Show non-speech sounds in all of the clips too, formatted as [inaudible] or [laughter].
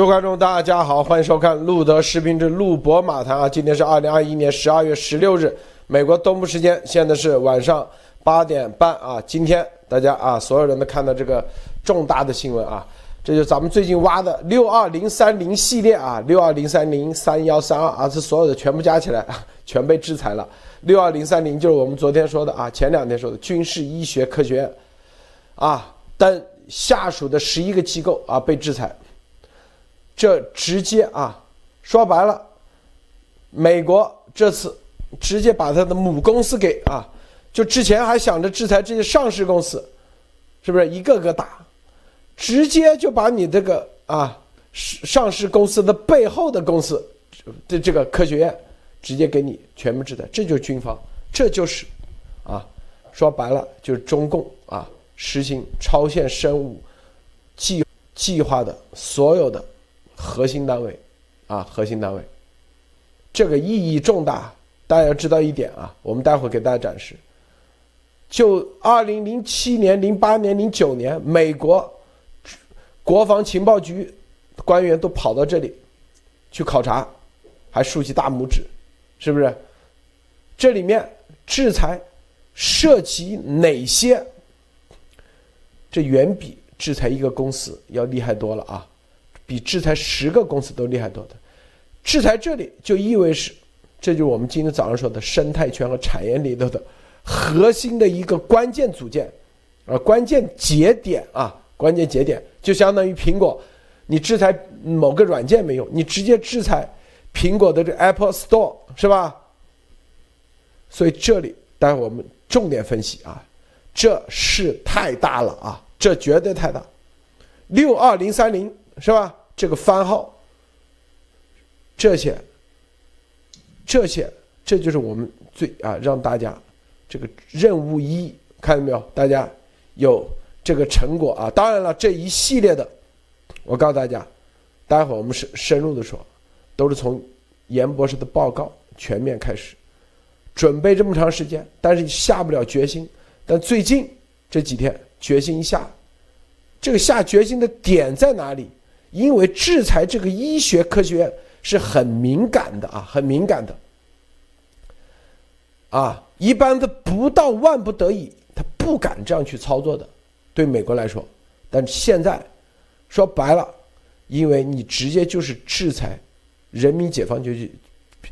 各位观众，大家好，欢迎收看路德视频之路博马谈啊！今天是二零二一年十二月十六日，美国东部时间，现在是晚上八点半啊。今天大家啊，所有人都看到这个重大的新闻啊，这就是咱们最近挖的六二零三零系列啊，六二零三零三幺三二啊，这所有的全部加起来，全被制裁了。六二零三零就是我们昨天说的啊，前两天说的军事医学科学院啊等下属的十一个机构啊被制裁。这直接啊，说白了，美国这次直接把他的母公司给啊，就之前还想着制裁这些上市公司，是不是一个个打，直接就把你这个啊上市公司的背后的公司的这个科学院，直接给你全部制裁，这就是军方，这就是啊，说白了就是中共啊实行超限生物计计划的所有的。核心单位，啊，核心单位，这个意义重大。大家要知道一点啊，我们待会儿给大家展示。就二零零七年、零八年、零九年，美国国防情报局官员都跑到这里去考察，还竖起大拇指，是不是？这里面制裁涉及哪些？这远比制裁一个公司要厉害多了啊！比制裁十个公司都厉害多的，制裁这里就意味着，这就是我们今天早上说的生态圈和产业里头的核心的一个关键组件，啊，关键节点啊，关键节点就相当于苹果，你制裁某个软件没用，你直接制裁苹果的这 Apple Store 是吧？所以这里待会我们重点分析啊，这事太大了啊，这绝对太大，六二零三零是吧？这个番号，这些，这些，这就是我们最啊，让大家这个任务一看到没有？大家有这个成果啊！当然了，这一系列的，我告诉大家，待会儿我们深深入的说，都是从严博士的报告全面开始，准备这么长时间，但是下不了决心。但最近这几天决心一下，这个下决心的点在哪里？因为制裁这个医学科学院是很敏感的啊，很敏感的，啊，一般的不到万不得已，他不敢这样去操作的。对美国来说，但现在说白了，因为你直接就是制裁人民解放军，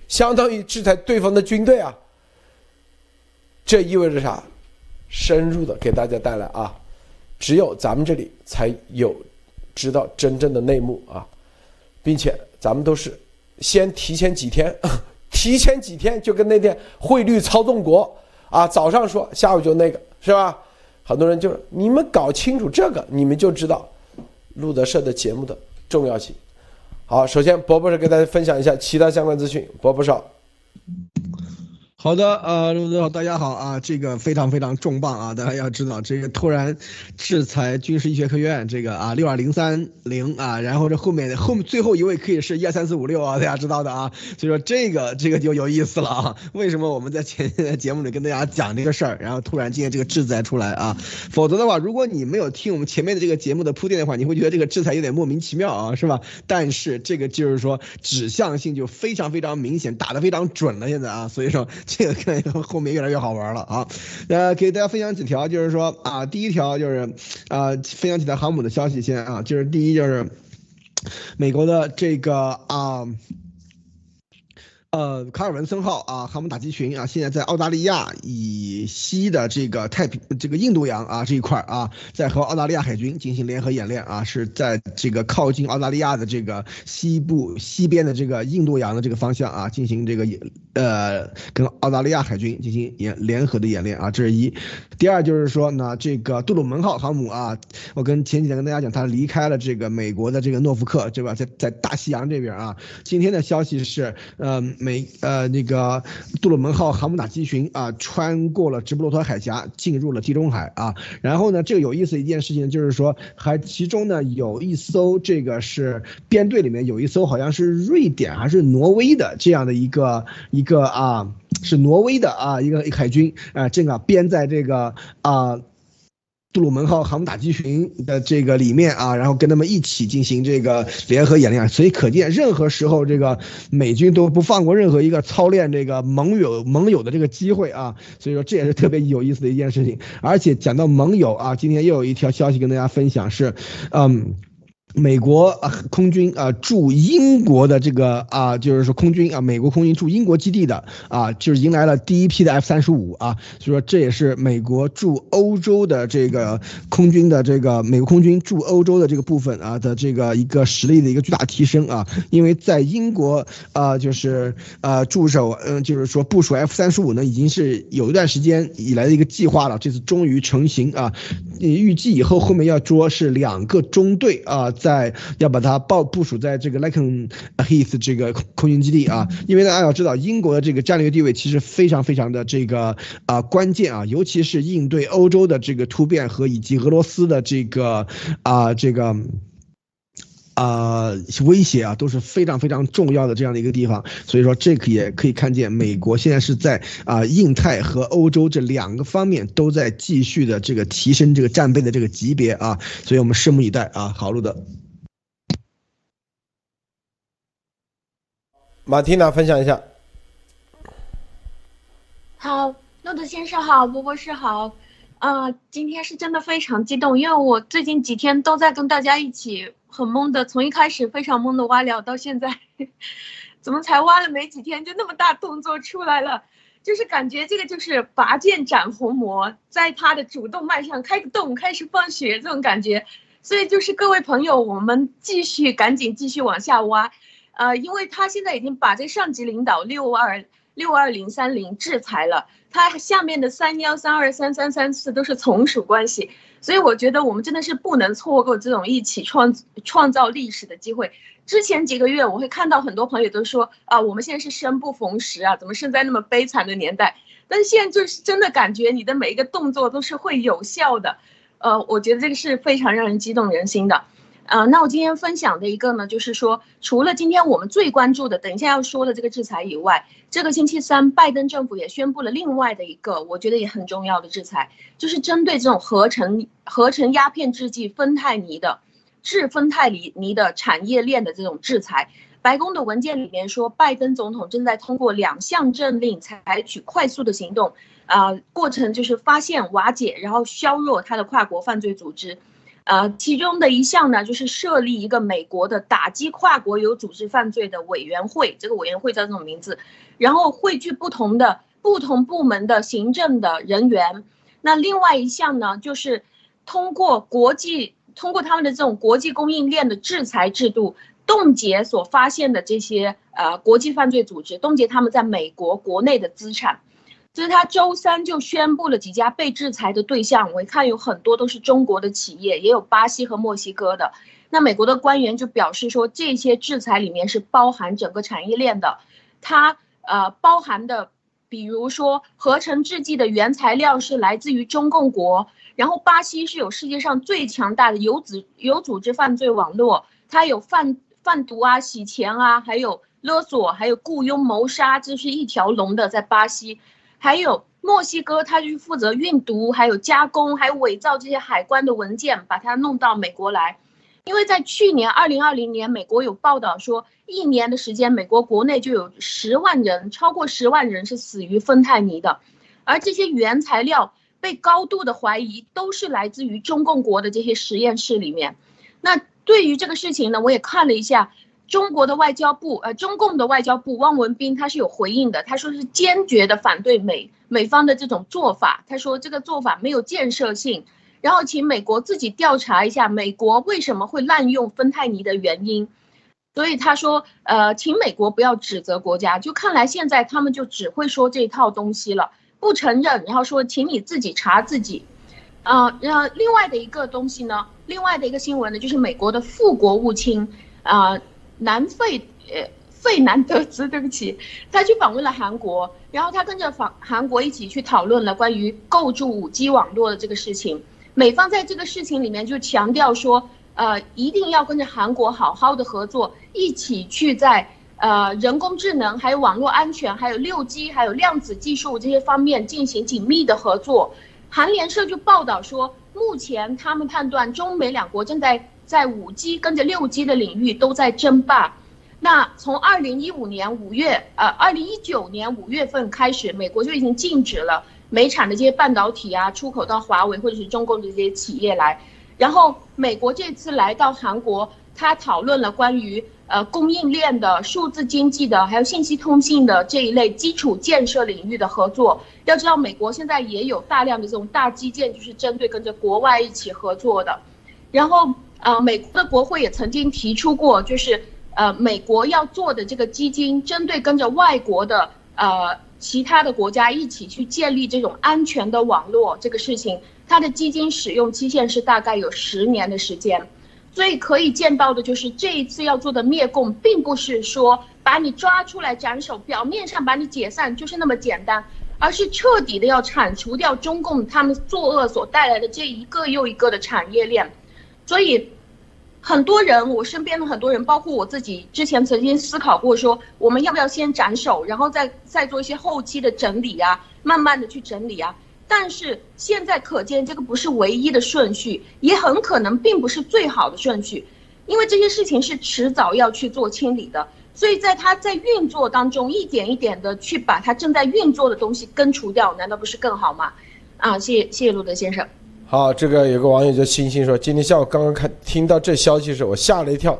相当于制裁对方的军队啊。这意味着啥？深入的给大家带来啊，只有咱们这里才有。知道真正的内幕啊，并且咱们都是先提前几天，[laughs] 提前几天就跟那天汇率操纵国啊，早上说，下午就那个，是吧？很多人就是你们搞清楚这个，你们就知道路德社的节目的重要性。好，首先博博士给大家分享一下其他相关资讯，博博士。好的，呃，陆总，大家好啊，这个非常非常重磅啊，大家要知道，这个突然制裁军事医学科院，这个啊六二零三零啊，然后这后面后最后一位可以是一二三四五六啊，大家知道的啊，所以说这个这个就有意思了啊，为什么我们在前的节目里跟大家讲这个事儿，然后突然今天这个制裁出来啊，否则的话，如果你没有听我们前面的这个节目的铺垫的话，你会觉得这个制裁有点莫名其妙啊，是吧？但是这个就是说指向性就非常非常明显，打得非常准了，现在啊，所以说。这个看后面越来越好玩了啊！[laughs] 呃，给大家分享几条，就是说啊，第一条就是啊，分享几条航母的消息先啊，就是第一就是美国的这个啊。呃，卡尔文森号啊，航母打击群啊，现在在澳大利亚以西的这个太平这个印度洋啊这一块啊，在和澳大利亚海军进行联合演练啊，是在这个靠近澳大利亚的这个西部西边的这个印度洋的这个方向啊，进行这个演呃跟澳大利亚海军进行演联合的演练啊，这是一。第二就是说呢，这个杜鲁门号航母啊，我跟前几天跟大家讲，它离开了这个美国的这个诺福克，对吧？在在大西洋这边啊，今天的消息是，嗯。美呃那个杜鲁门号航母打击群啊，穿过了直布罗陀海峡，进入了地中海啊。然后呢，这个有意思一件事情就是说，还其中呢有一艘这个是编队里面有一艘好像是瑞典还是挪威的这样的一个一个啊，是挪威的啊一个海军啊，正啊编在这个啊。杜鲁门号航母打击群的这个里面啊，然后跟他们一起进行这个联合演练，所以可见任何时候这个美军都不放过任何一个操练这个盟友盟友的这个机会啊，所以说这也是特别有意思的一件事情。而且讲到盟友啊，今天又有一条消息跟大家分享是，嗯。美国啊，空军啊驻英国的这个啊，就是说空军啊，美国空军驻英国基地的啊，就是迎来了第一批的 F 三十五啊，所以说这也是美国驻欧洲的这个空军的这个美国空军驻欧洲的这个部分啊的这个一个实力的一个巨大提升啊，因为在英国啊，就是呃驻守，嗯，就是说部署 F 三十五呢，已经是有一段时间以来的一个计划了，这次终于成型啊，预计以后后面要捉是两个中队啊。在在要把它报部署在这个 Laken Heath 这个空军基地啊，因为大家要知道，英国的这个战略地位其实非常非常的这个啊关键啊，尤其是应对欧洲的这个突变和以及俄罗斯的这个啊这个。啊，威胁啊都是非常非常重要的这样的一个地方，所以说这个也可以看见，美国现在是在啊印太和欧洲这两个方面都在继续的这个提升这个战备的这个级别啊，所以我们拭目以待啊。好，路德，马蒂娜分享一下。好，诺德先生好，波波士好，啊，今天是真的非常激动，因为我最近几天都在跟大家一起。很懵的，从一开始非常懵的挖料，到现在，怎么才挖了没几天就那么大动作出来了？就是感觉这个就是拔剑斩红魔，在他的主动脉上开个洞，开始放血这种感觉。所以就是各位朋友，我们继续赶紧继续往下挖，呃，因为他现在已经把这上级领导六二六二零三零制裁了，它下面的三幺三二三三三四都是从属关系。所以我觉得我们真的是不能错过这种一起创创造历史的机会。之前几个月，我会看到很多朋友都说啊，我们现在是生不逢时啊，怎么生在那么悲惨的年代？但是现在就是真的感觉你的每一个动作都是会有效的，呃，我觉得这个是非常让人激动人心的。呃，那我今天分享的一个呢，就是说，除了今天我们最关注的，等一下要说的这个制裁以外，这个星期三，拜登政府也宣布了另外的一个，我觉得也很重要的制裁，就是针对这种合成合成鸦片制剂芬太尼的制芬太尼尼的产业链的这种制裁。白宫的文件里面说，拜登总统正在通过两项政令采取快速的行动，啊，过程就是发现、瓦解，然后削弱他的跨国犯罪组织。呃，其中的一项呢，就是设立一个美国的打击跨国有组织犯罪的委员会，这个委员会叫这种名字，然后汇聚不同的不同部门的行政的人员。那另外一项呢，就是通过国际，通过他们的这种国际供应链的制裁制度，冻结所发现的这些呃国际犯罪组织，冻结他们在美国国内的资产。其实他周三就宣布了几家被制裁的对象，我一看有很多都是中国的企业，也有巴西和墨西哥的。那美国的官员就表示说，这些制裁里面是包含整个产业链的，它呃包含的，比如说合成制剂的原材料是来自于中共国，然后巴西是有世界上最强大的有组有组织犯罪网络，它有贩贩毒啊、洗钱啊，还有勒索，还有雇佣谋杀，这是一条龙的在巴西。还有墨西哥，他就是负责运毒，还有加工，还有伪造这些海关的文件，把它弄到美国来。因为在去年二零二零年，美国有报道说，一年的时间，美国国内就有十万人，超过十万人是死于芬太尼的，而这些原材料被高度的怀疑都是来自于中共国的这些实验室里面。那对于这个事情呢，我也看了一下。中国的外交部，呃，中共的外交部汪文斌他是有回应的，他说是坚决的反对美美方的这种做法，他说这个做法没有建设性，然后请美国自己调查一下美国为什么会滥用芬太尼的原因，所以他说，呃，请美国不要指责国家，就看来现在他们就只会说这套东西了，不承认，然后说请你自己查自己，啊，然后另外的一个东西呢，另外的一个新闻呢，就是美国的副国务卿，啊。南费呃费南德兹，对不起，他去访问了韩国，然后他跟着访韩国一起去讨论了关于构筑五 G 网络的这个事情。美方在这个事情里面就强调说，呃，一定要跟着韩国好好的合作，一起去在呃人工智能、还有网络安全、还有六 G、还有量子技术这些方面进行紧密的合作。韩联社就报道说。目前他们判断中美两国正在在五 G 跟着六 G 的领域都在争霸。那从二零一五年五月，呃，二零一九年五月份开始，美国就已经禁止了美产的这些半导体啊出口到华为或者是中共的这些企业来。然后美国这次来到韩国，他讨论了关于呃供应链的、数字经济的，还有信息通信的这一类基础建设领域的合作。要知道，美国现在也有大量的这种大基建，就是针对跟着国外一起合作的。然后，呃，美国的国会也曾经提出过，就是。呃，美国要做的这个基金，针对跟着外国的呃其他的国家一起去建立这种安全的网络这个事情，它的基金使用期限是大概有十年的时间，所以可以见到的就是这一次要做的灭共，并不是说把你抓出来斩首，表面上把你解散就是那么简单，而是彻底的要铲除掉中共他们作恶所带来的这一个又一个的产业链，所以。很多人，我身边的很多人，包括我自己，之前曾经思考过，说我们要不要先斩首，然后再再做一些后期的整理啊，慢慢的去整理啊。但是现在可见，这个不是唯一的顺序，也很可能并不是最好的顺序，因为这些事情是迟早要去做清理的。所以在他在运作当中，一点一点的去把他正在运作的东西根除掉，难道不是更好吗？啊，谢谢谢谢路德先生。好，这个有个网友叫星星说，今天下午刚刚看听到这消息时，我吓了一跳，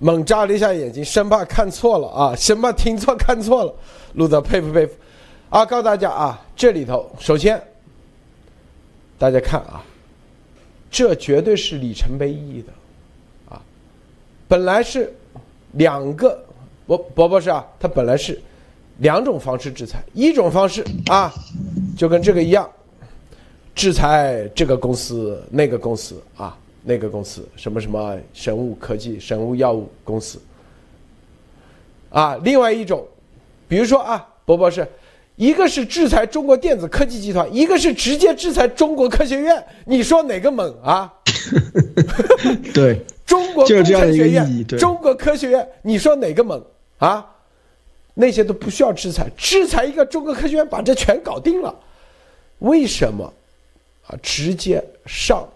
猛眨了一下眼睛，生怕看错了啊，[laughs] 生怕听错看错了。路德佩服佩服，啊，告诉大家啊，这里头首先，大家看啊，这绝对是里程碑意义的，啊，本来是两个，博博博士啊，他本来是两种方式制裁，一种方式啊，就跟这个一样。制裁这个公司、那个公司啊，那个公司什么什么生物科技、生物药物公司啊。另外一种，比如说啊，博博士，一个是制裁中国电子科技集团，一个是直接制裁中国科学院，你说哪个猛啊？[laughs] 对，中国工程学院、中国科学院，你说哪个猛啊？那些都不需要制裁，制裁一个中国科学院，把这全搞定了。为什么？啊，直接上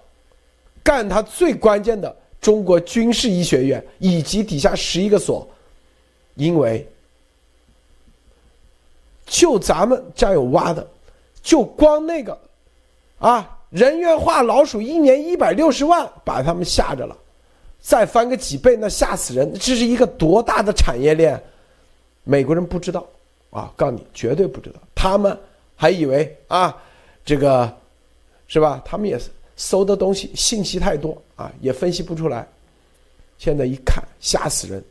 干他最关键的中国军事医学院以及底下十一个所，因为就咱们家有挖的，就光那个啊，人猿化老鼠一年一百六十万，把他们吓着了，再翻个几倍，那吓死人！这是一个多大的产业链？美国人不知道啊，告诉你，绝对不知道，他们还以为啊，这个。是吧？他们也是搜的东西信息太多啊，也分析不出来。现在一看吓死人，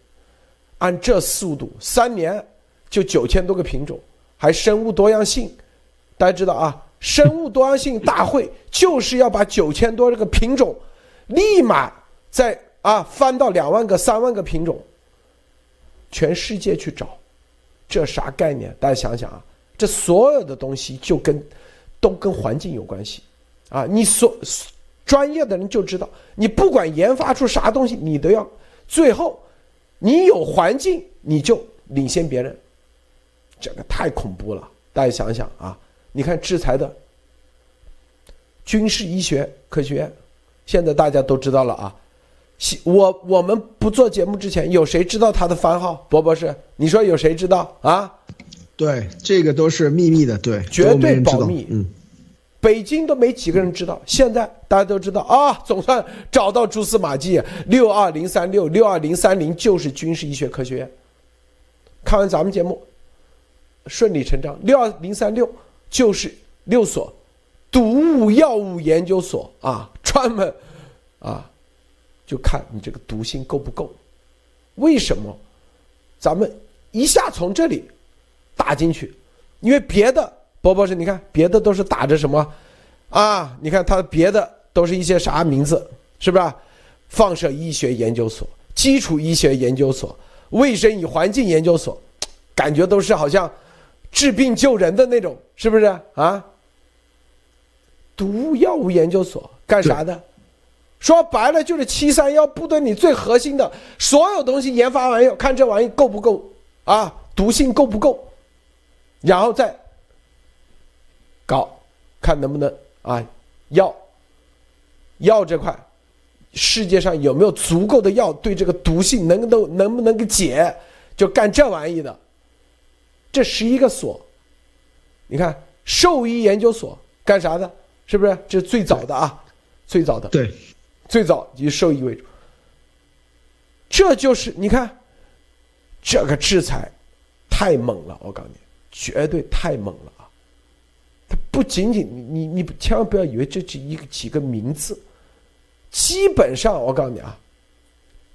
按这速度，三年就九千多个品种，还生物多样性。大家知道啊，生物多样性大会就是要把九千多这个品种，立马再啊翻到两万个、三万个品种，全世界去找，这啥概念？大家想想啊，这所有的东西就跟都跟环境有关系。啊，你所专业的人就知道，你不管研发出啥东西，你都要最后，你有环境你就领先别人，这个太恐怖了。大家想想啊，你看制裁的军事医学科学院，现在大家都知道了啊。我我们不做节目之前，有谁知道他的番号？博博士，你说有谁知道啊？对，这个都是秘密的，对，绝对保密。嗯。北京都没几个人知道，现在大家都知道啊，总算找到蛛丝马迹。六二零三六六二零三零就是军事医学科学院。看完咱们节目，顺理成章，六二零三六就是六所毒物药物研究所啊，专门啊，就看你这个毒性够不够。为什么咱们一下从这里打进去？因为别的。波波是，你看别的都是打着什么，啊，你看他别的都是一些啥名字，是不是？放射医学研究所、基础医学研究所、卫生与环境研究所，感觉都是好像治病救人的那种，是不是啊？毒药物研究所干啥的？说白了就是七三幺部队里最核心的所有东西研发完以后，看这玩意够不够啊？毒性够不够？然后再。搞，看能不能啊，药药这块，世界上有没有足够的药对这个毒性能够能不能给解？就干这玩意的，这十一个所，你看兽医研究所干啥的？是不是？这是最早的啊，最早的。对，最早以兽医为主。这就是你看，这个制裁太猛了，我告诉你，绝对太猛了不仅仅你你你千万不要以为这是一个几个名字，基本上我告诉你啊，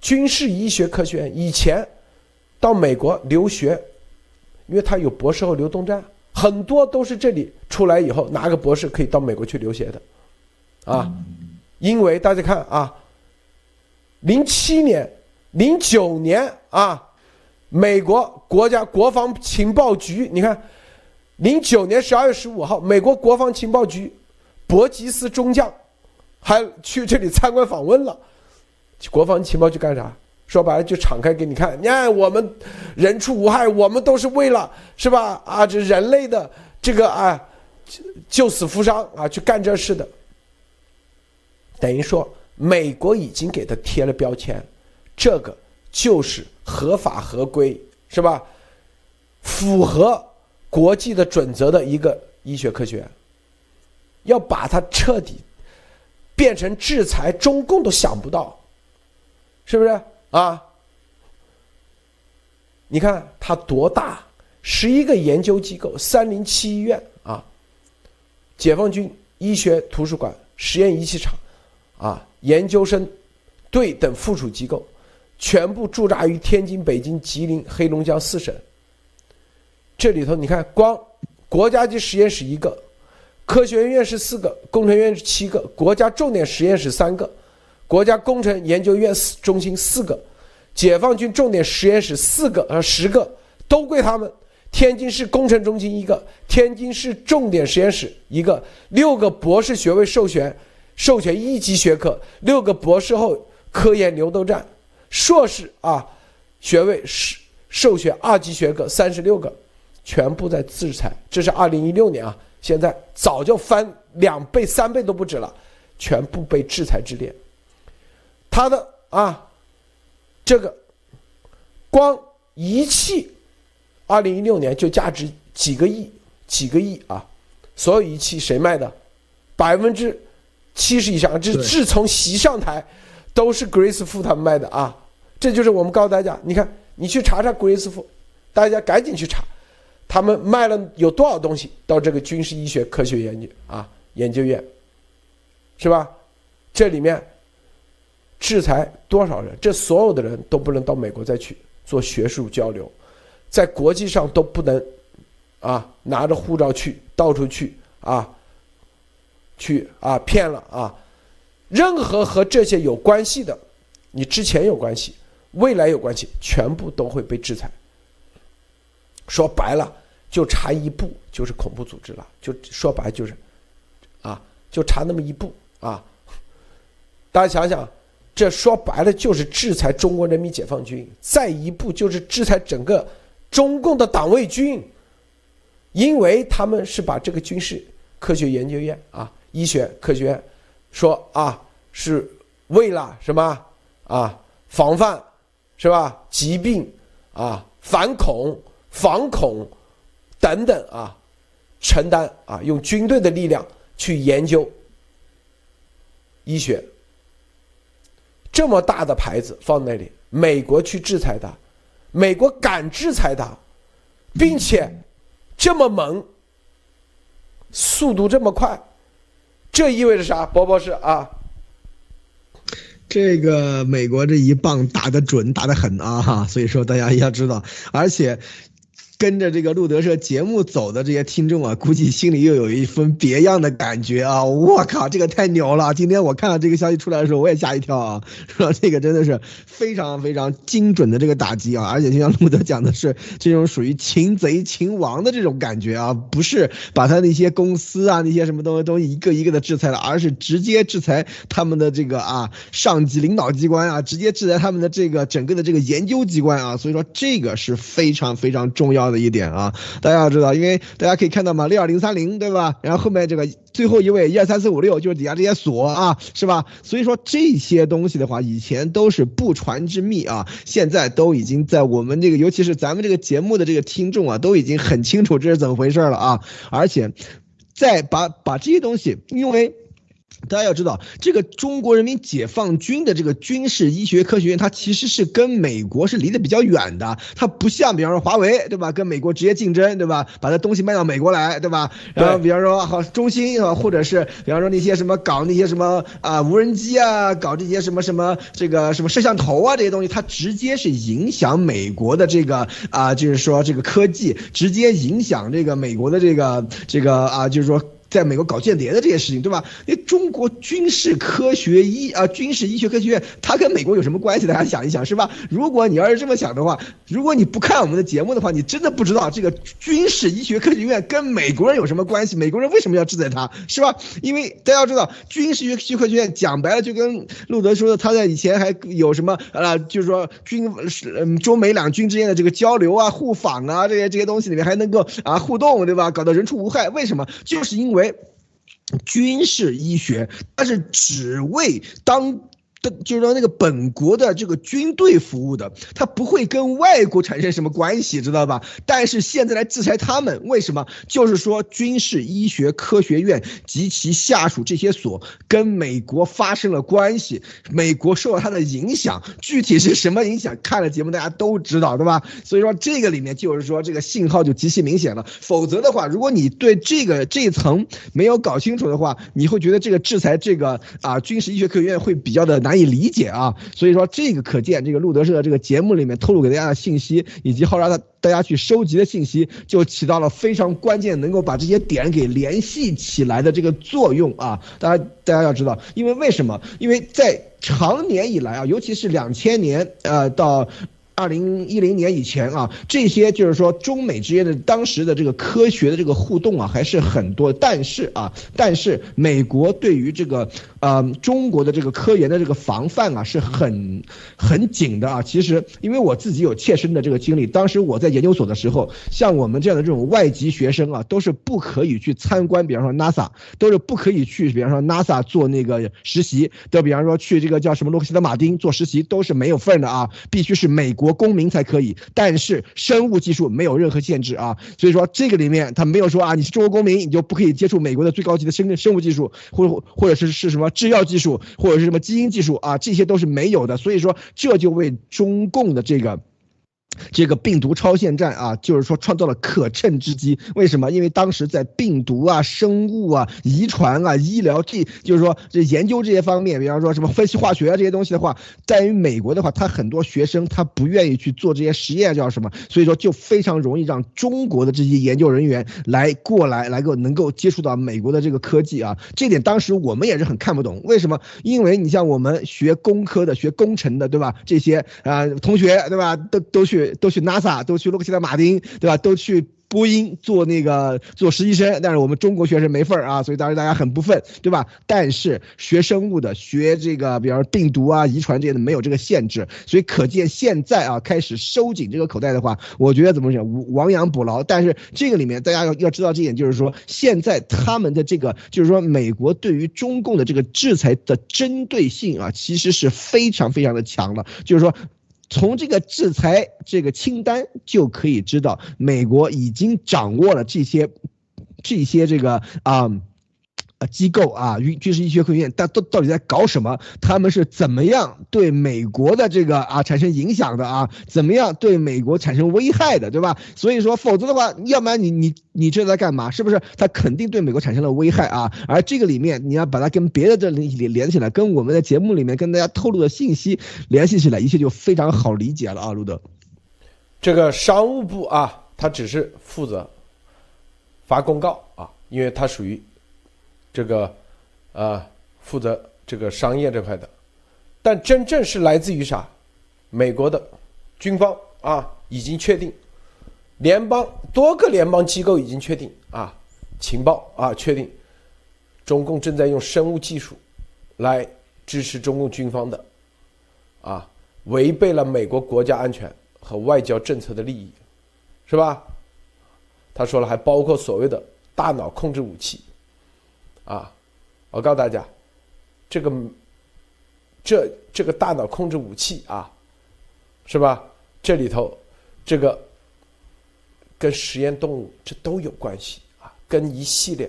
军事医学科学院以前到美国留学，因为他有博士后流动站，很多都是这里出来以后拿个博士可以到美国去留学的，啊，因为大家看啊，零七年。零九年啊，美国国家国防情报局，你看，零九年十二月十五号，美国国防情报局伯吉斯中将还去这里参观访问了。国防情报局干啥？说白了就敞开给你看，你看我们人畜无害，我们都是为了是吧？啊，这人类的这个啊，救死扶伤啊，去干这事的。等于说，美国已经给他贴了标签。这个就是合法合规，是吧？符合国际的准则的一个医学科学院，要把它彻底变成制裁中共都想不到，是不是啊？你看它多大，十一个研究机构，三零七医院啊，解放军医学图书馆、实验仪器厂啊，研究生队等附属机构。全部驻扎于天津、北京、吉林、黑龙江四省。这里头你看，光国家级实验室一个，科学院是四个，工程院是七个，国家重点实验室三个，国家工程研究院中心四个，解放军重点实验室四个呃十个都归他们。天津市工程中心一个，天津市重点实验室一个，六个博士学位授权授权一级学科，六个博士后科研流动站。硕士啊，学位是授权二级学科三十六个，全部在制裁。这是二零一六年啊，现在早就翻两倍、三倍都不止了，全部被制裁之列。他的啊，这个光仪器，二零一六年就价值几个亿、几个亿啊！所有仪器谁卖的？百分之七十以上，这自从习上台。都是 Grace 富他们卖的啊，这就是我们告诉大家，你看你去查查 Grace 富，大家赶紧去查，他们卖了有多少东西到这个军事医学科学研究啊研究院，是吧？这里面制裁多少人？这所有的人都不能到美国再去做学术交流，在国际上都不能啊拿着护照去到处去啊去啊骗了啊。任何和这些有关系的，你之前有关系，未来有关系，全部都会被制裁。说白了，就差一步就是恐怖组织了。就说白就是，啊，就差那么一步啊。大家想想，这说白了就是制裁中国人民解放军，再一步就是制裁整个中共的党卫军，因为他们是把这个军事科学研究院啊，医学科学院。说啊，是为了什么啊？防范是吧？疾病啊，反恐、防恐等等啊，承担啊，用军队的力量去研究医学。这么大的牌子放那里，美国去制裁他，美国敢制裁他，并且这么猛，速度这么快。这意味着啥？博博士啊，这个美国这一棒打得准，打得狠啊！哈，所以说大家要知道，而且。跟着这个路德社节目走的这些听众啊，估计心里又有一分别样的感觉啊！我靠，这个太牛了！今天我看到这个消息出来的时候，我也吓一跳啊！[laughs] 说这个真的是非常非常精准的这个打击啊！而且就像路德讲的是，这种属于擒贼擒王的这种感觉啊，不是把他那些公司啊那些什么东西东西一个一个的制裁了，而是直接制裁他们的这个啊上级领导机关啊，直接制裁他们的这个整个的这个研究机关啊！所以说这个是非常非常重要。要的一点啊。大家要知道，因为大家可以看到嘛，六二零三零对吧？然后后面这个最后一位一二三四五六就是底下这些锁啊，是吧？所以说这些东西的话，以前都是不传之秘啊，现在都已经在我们这个，尤其是咱们这个节目的这个听众啊，都已经很清楚这是怎么回事了啊，而且再把把这些东西，因为。大家要知道，这个中国人民解放军的这个军事医学科学院，它其实是跟美国是离得比较远的。它不像，比方说华为，对吧？跟美国直接竞争，对吧？把它东西卖到美国来，对吧？然后比方说好中兴啊，或者是比方说那些什么搞那些什么啊无人机啊，搞这些什么什么这个什么摄像头啊这些东西，它直接是影响美国的这个啊，就是说这个科技，直接影响这个美国的这个这个啊，就是说。在美国搞间谍的这些事情，对吧？因为中国军事科学医啊，军事医学科学院，它跟美国有什么关系？大家想一想，是吧？如果你要是这么想的话，如果你不看我们的节目的话，你真的不知道这个军事医学科学院跟美国人有什么关系？美国人为什么要制裁他，是吧？因为大家要知道，军事医学科学院讲白了就跟路德说的，他在以前还有什么呃，就是说军嗯中美两军之间的这个交流啊、互访啊这些这些东西里面还能够啊互动，对吧？搞得人畜无害，为什么？就是因为。为军事医学，它是只为当。就是说，那个本国的这个军队服务的，他不会跟外国产生什么关系，知道吧？但是现在来制裁他们，为什么？就是说，军事医学科学院及其下属这些所跟美国发生了关系，美国受到它的影响，具体是什么影响？看了节目大家都知道，对吧？所以说这个里面就是说这个信号就极其明显了。否则的话，如果你对这个这一层没有搞清楚的话，你会觉得这个制裁这个啊军事医学科学院会比较的难。可以理解啊，所以说这个可见，这个路德社的这个节目里面透露给大家的信息，以及后来的大家去收集的信息，就起到了非常关键，能够把这些点给联系起来的这个作用啊。大家大家要知道，因为为什么？因为在长年以来啊，尤其是两千年呃到。二零一零年以前啊，这些就是说中美之间的当时的这个科学的这个互动啊，还是很多。但是啊，但是美国对于这个呃中国的这个科研的这个防范啊，是很很紧的啊。其实因为我自己有切身的这个经历，当时我在研究所的时候，像我们这样的这种外籍学生啊，都是不可以去参观，比方说 NASA，都是不可以去，比方说 NASA 做那个实习，都比方说去这个叫什么洛克希德马丁做实习都是没有份的啊，必须是美国。国公民才可以，但是生物技术没有任何限制啊，所以说这个里面他没有说啊，你是中国公民你就不可以接触美国的最高级的生生物技术，或者或者是是什么制药技术，或者是什么基因技术啊，这些都是没有的，所以说这就为中共的这个。这个病毒超限战啊，就是说创造了可乘之机。为什么？因为当时在病毒啊、生物啊、遗传啊、医疗这，就是说这研究这些方面，比方说什么分析化学啊这些东西的话，在于美国的话，他很多学生他不愿意去做这些实验，叫什么？所以说就非常容易让中国的这些研究人员来过来，来够能够接触到美国的这个科技啊。这点当时我们也是很看不懂。为什么？因为你像我们学工科的、学工程的，对吧？这些啊同学，对吧？都都去。都去 NASA，都去洛克希德马丁，对吧？都去。播音做那个做实习生，但是我们中国学生没份儿啊，所以当时大家很不忿，对吧？但是学生物的学这个，比方说病毒啊、遗传这些的没有这个限制，所以可见现在啊开始收紧这个口袋的话，我觉得怎么讲，亡羊补牢。但是这个里面大家要要知道这一点，就是说现在他们的这个，就是说美国对于中共的这个制裁的针对性啊，其实是非常非常的强了，就是说。从这个制裁这个清单就可以知道，美国已经掌握了这些，这些这个啊。机构啊，军军事医学科学院，但都到底在搞什么？他们是怎么样对美国的这个啊产生影响的啊？怎么样对美国产生危害的，对吧？所以说，否则的话，要不然你你你这在干嘛？是不是？他肯定对美国产生了危害啊！而这个里面，你要把它跟别的这连连起来，跟我们的节目里面跟大家透露的信息联系起来，一切就非常好理解了啊，路德。这个商务部啊，他只是负责发公告啊，因为它属于。这个，啊，负责这个商业这块的，但真正是来自于啥？美国的军方啊，已经确定，联邦多个联邦机构已经确定啊，情报啊确定，中共正在用生物技术来支持中共军方的，啊，违背了美国国家安全和外交政策的利益，是吧？他说了，还包括所谓的大脑控制武器，啊，我告诉大家，这个这这个大脑控制武器啊，是吧？这里头这个跟实验动物这都有关系啊，跟一系列，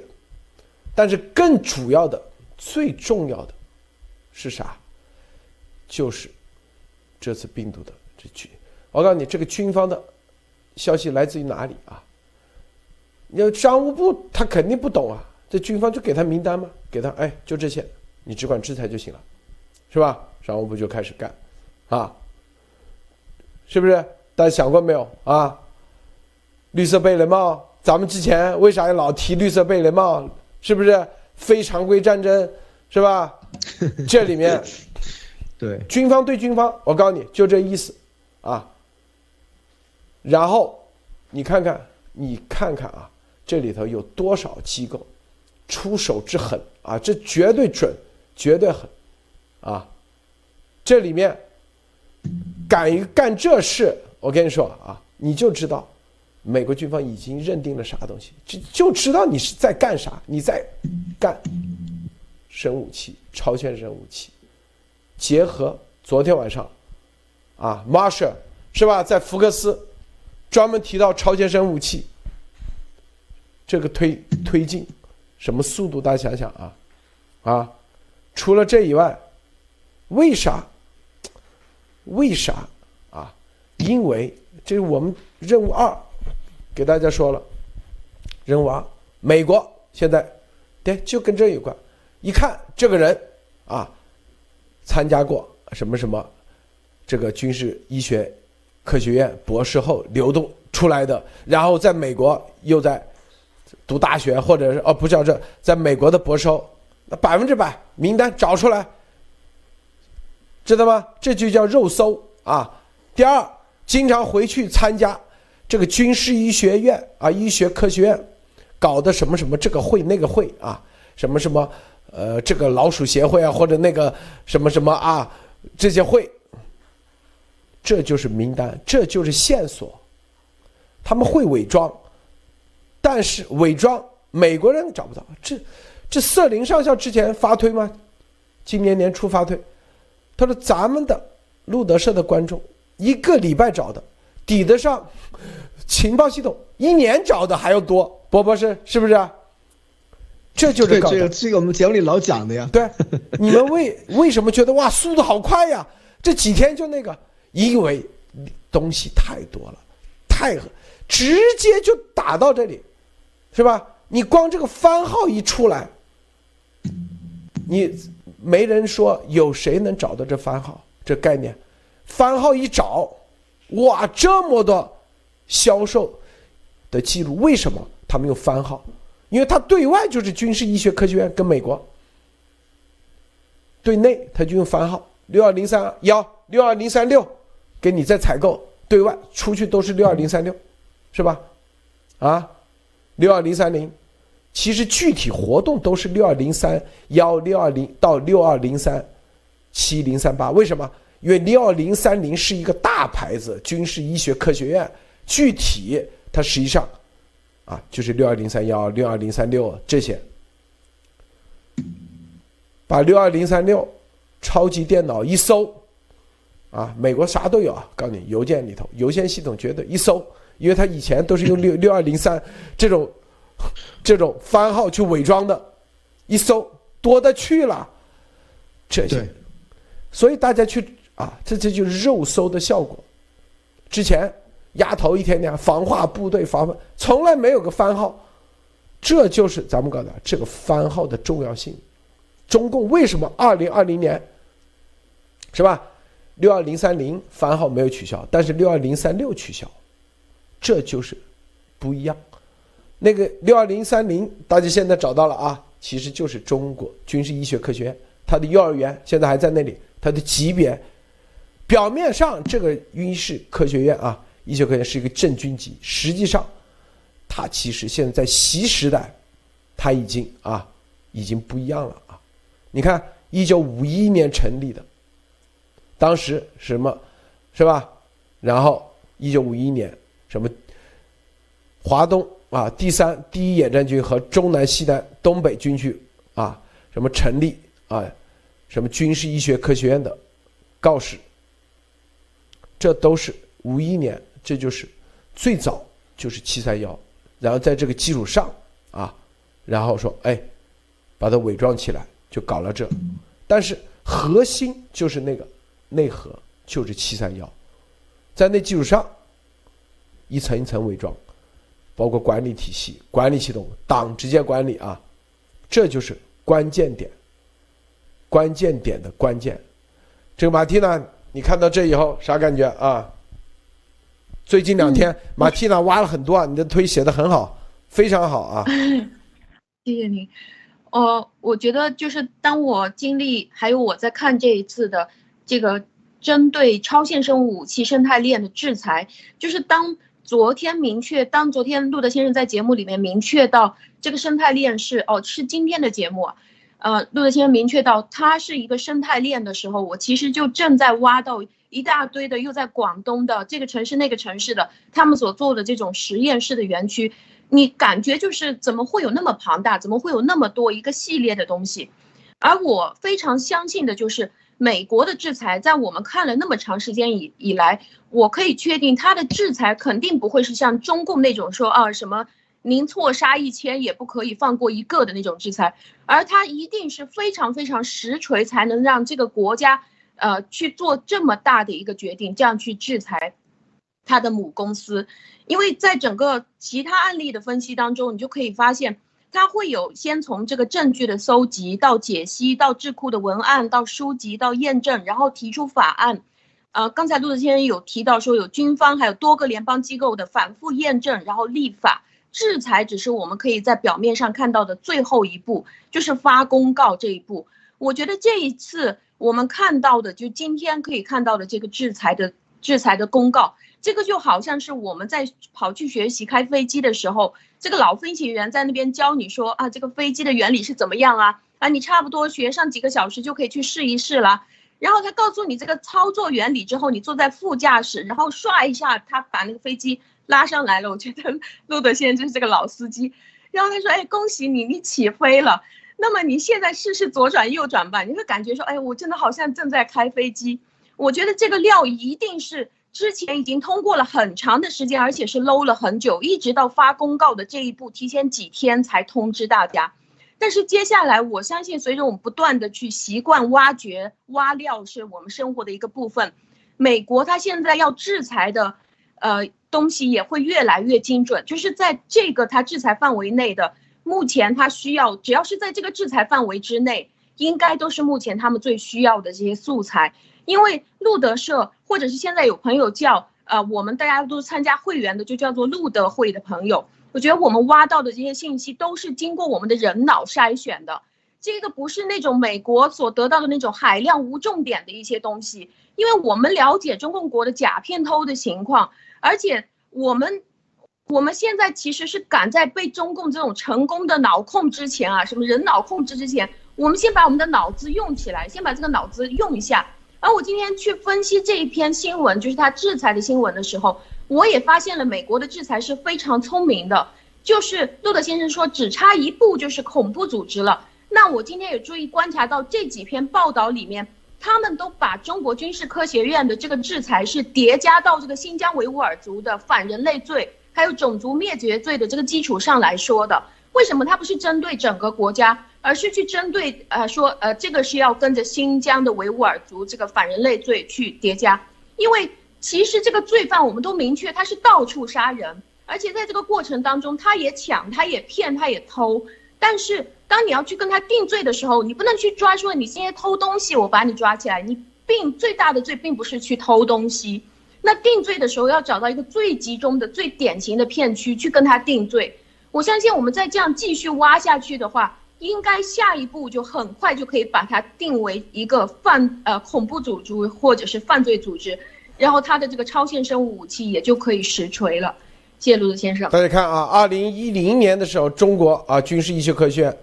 但是更主要的、最重要的是啥？就是这次病毒的这军，我告诉你，这个军方的消息来自于哪里啊？要商务部他肯定不懂啊，这军方就给他名单嘛，给他哎，就这些，你只管制裁就行了，是吧？商务部就开始干，啊，是不是？大家想过没有啊？绿色贝雷帽，咱们之前为啥要老提绿色贝雷帽？是不是非常规战争？是吧？[laughs] 这里面，对，军方对军方，我告诉你就这意思，啊。然后你看看，你看看啊。这里头有多少机构出手之狠啊？这绝对准，绝对狠啊！这里面敢于干这事，我跟你说啊，你就知道美国军方已经认定了啥东西，就就知道你是在干啥，你在干生武器、超限生武器，结合昨天晚上啊，Marshall 是吧，在福克斯专门提到超限生武器。这个推推进什么速度？大家想想啊，啊，除了这以外，为啥？为啥啊？因为这是我们任务二给大家说了，任务二，美国现在对就跟这有关。一看这个人啊，参加过什么什么这个军事医学科学院博士后流动出来的，然后在美国又在。读大学，或者是哦，不叫这，在美国的博士，那百分之百名单找出来，知道吗？这就叫肉搜啊。第二，经常回去参加这个军事医学院啊，医学科学院搞的什么什么这个会那个会啊，什么什么呃，这个老鼠协会啊，或者那个什么什么啊，这些会，这就是名单，这就是线索，他们会伪装。但是伪装美国人找不到，这这瑟林上校之前发推吗？今年年初发推，他说咱们的路德社的观众一个礼拜找的，抵得上 [laughs] 情报系统一年找的还要多。波波是是不是？这就是这个这个我们节目里老讲的呀。对，你们为为什么觉得哇速度好快呀？这几天就那个，因为东西太多了，太直接就打到这里。是吧？你光这个番号一出来，你没人说有谁能找到这番号这概念？番号一找，哇，这么多销售的记录，为什么他们用番号？因为他对外就是军事医学科学院跟美国，对内他就用番号六二零三幺六二零三六，给你在采购，对外出去都是六二零三六，是吧？啊？六二零三零，其实具体活动都是六二零三幺六二零到六二零三七零三八。为什么？因为六二零三零是一个大牌子，军事医学科学院。具体它实际上啊，就是六二零三幺六二零三六这些。把六二零三六超级电脑一搜，啊，美国啥都有啊！告诉你，邮件里头邮件系统绝对一搜。因为他以前都是用六 [laughs] 六二零三这种这种番号去伪装的，一搜多的去了，这些，所以大家去啊，这这就是肉搜的效果。之前丫头一天天防化部队防从来没有个番号，这就是咱们搞的这个番号的重要性。中共为什么二零二零年是吧？六二零三零番号没有取消，但是六二零三六取消。这就是不一样。那个六二零三零，大家现在找到了啊，其实就是中国军事医学科学院，它的幼儿园现在还在那里。它的级别，表面上这个军事科学院啊，医学科学院是一个正军级，实际上，它其实现在在习时代，它已经啊，已经不一样了啊。你看，一九五一年成立的，当时什么，是吧？然后一九五一年。什么？华东啊，第三第一野战军和中南西南东北军区啊，什么成立啊，什么军事医学科学院的告示，这都是五一年，这就是最早就是七三幺，然后在这个基础上啊，然后说哎，把它伪装起来，就搞了这，但是核心就是那个内核就是七三幺，在那基础上一层一层伪装。包括管理体系、管理系统、党直接管理啊，这就是关键点。关键点的关键，这个马蒂娜，你看到这以后啥感觉啊？最近两天，马蒂娜挖了很多啊，你的推写的很好，非常好啊。[laughs] 谢谢您。呃，我觉得就是当我经历，还有我在看这一次的这个针对超限生物武器生态链的制裁，就是当。昨天明确，当昨天路德先生在节目里面明确到这个生态链是哦，是今天的节目，呃，路德先生明确到它是一个生态链的时候，我其实就正在挖到一大堆的，又在广东的这个城市那个城市的他们所做的这种实验室的园区，你感觉就是怎么会有那么庞大，怎么会有那么多一个系列的东西，而我非常相信的就是。美国的制裁，在我们看了那么长时间以以来，我可以确定，他的制裁肯定不会是像中共那种说啊什么您错杀一千也不可以放过一个的那种制裁，而他一定是非常非常实锤，才能让这个国家呃去做这么大的一个决定，这样去制裁他的母公司，因为在整个其他案例的分析当中，你就可以发现。它会有先从这个证据的搜集到解析，到智库的文案，到书籍，到验证，然后提出法案。呃，刚才陆子先生有提到说，有军方还有多个联邦机构的反复验证，然后立法制裁，只是我们可以在表面上看到的最后一步，就是发公告这一步。我觉得这一次我们看到的，就今天可以看到的这个制裁的制裁的公告。这个就好像是我们在跑去学习开飞机的时候，这个老飞行员在那边教你说啊，这个飞机的原理是怎么样啊？啊，你差不多学上几个小时就可以去试一试了。然后他告诉你这个操作原理之后，你坐在副驾驶，然后唰一下，他把那个飞机拉上来了。我觉得路德先生就是这个老司机。然后他说，哎，恭喜你，你起飞了。那么你现在试试左转右转吧，你会感觉说，哎，我真的好像正在开飞机。我觉得这个料一定是。之前已经通过了很长的时间，而且是搂了很久，一直到发公告的这一步，提前几天才通知大家。但是接下来，我相信随着我们不断的去习惯挖掘、挖料，是我们生活的一个部分。美国它现在要制裁的，呃，东西也会越来越精准，就是在这个它制裁范围内的，目前它需要，只要是在这个制裁范围之内，应该都是目前他们最需要的这些素材。因为路德社，或者是现在有朋友叫，呃，我们大家都参加会员的，就叫做路德会的朋友。我觉得我们挖到的这些信息都是经过我们的人脑筛选的，这个不是那种美国所得到的那种海量无重点的一些东西。因为我们了解中共国的假片偷的情况，而且我们，我们现在其实是赶在被中共这种成功的脑控之前啊，什么人脑控制之前，我们先把我们的脑子用起来，先把这个脑子用一下。而我今天去分析这一篇新闻，就是他制裁的新闻的时候，我也发现了美国的制裁是非常聪明的。就是路德先生说，只差一步就是恐怖组织了。那我今天也注意观察到这几篇报道里面，他们都把中国军事科学院的这个制裁是叠加到这个新疆维吾尔族的反人类罪，还有种族灭绝罪的这个基础上来说的。为什么它不是针对整个国家？而是去针对呃说呃这个是要跟着新疆的维吾尔族这个反人类罪去叠加，因为其实这个罪犯我们都明确他是到处杀人，而且在这个过程当中他也抢他也骗他也偷，但是当你要去跟他定罪的时候，你不能去抓说你今天偷东西我把你抓起来，你并最大的罪并不是去偷东西，那定罪的时候要找到一个最集中的最典型的片区去跟他定罪，我相信我们再这样继续挖下去的话。应该下一步就很快就可以把它定为一个犯呃恐怖组织或者是犯罪组织，然后它的这个超限生物武器也就可以实锤了。谢谢卢子先生。大家看啊，二零一零年的时候，中国啊军事医学科学院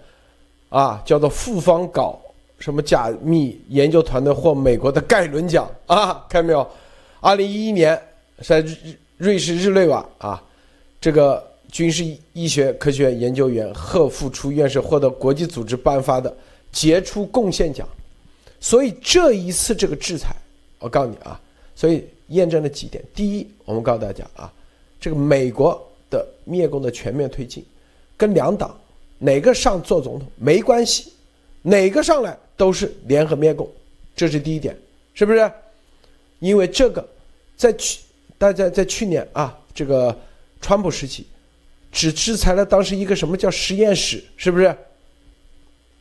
啊叫做复方搞什么加密研究团队获美国的盖伦奖啊，看到没有？二零一一年在瑞士日内瓦啊，这个军事医学科学院研究员贺富初院士获得国际组织颁发的杰出贡献奖。所以这一次这个制裁，我告诉你啊，所以验证了几点：第一，我们告诉大家啊，这个美国的灭共的全面推进，跟两党哪个上做总统没关系，哪个上来都是联合灭共，这是第一点，是不是？因为这个，在去大家在去年啊，这个川普时期，只制裁了当时一个什么叫实验室，是不是？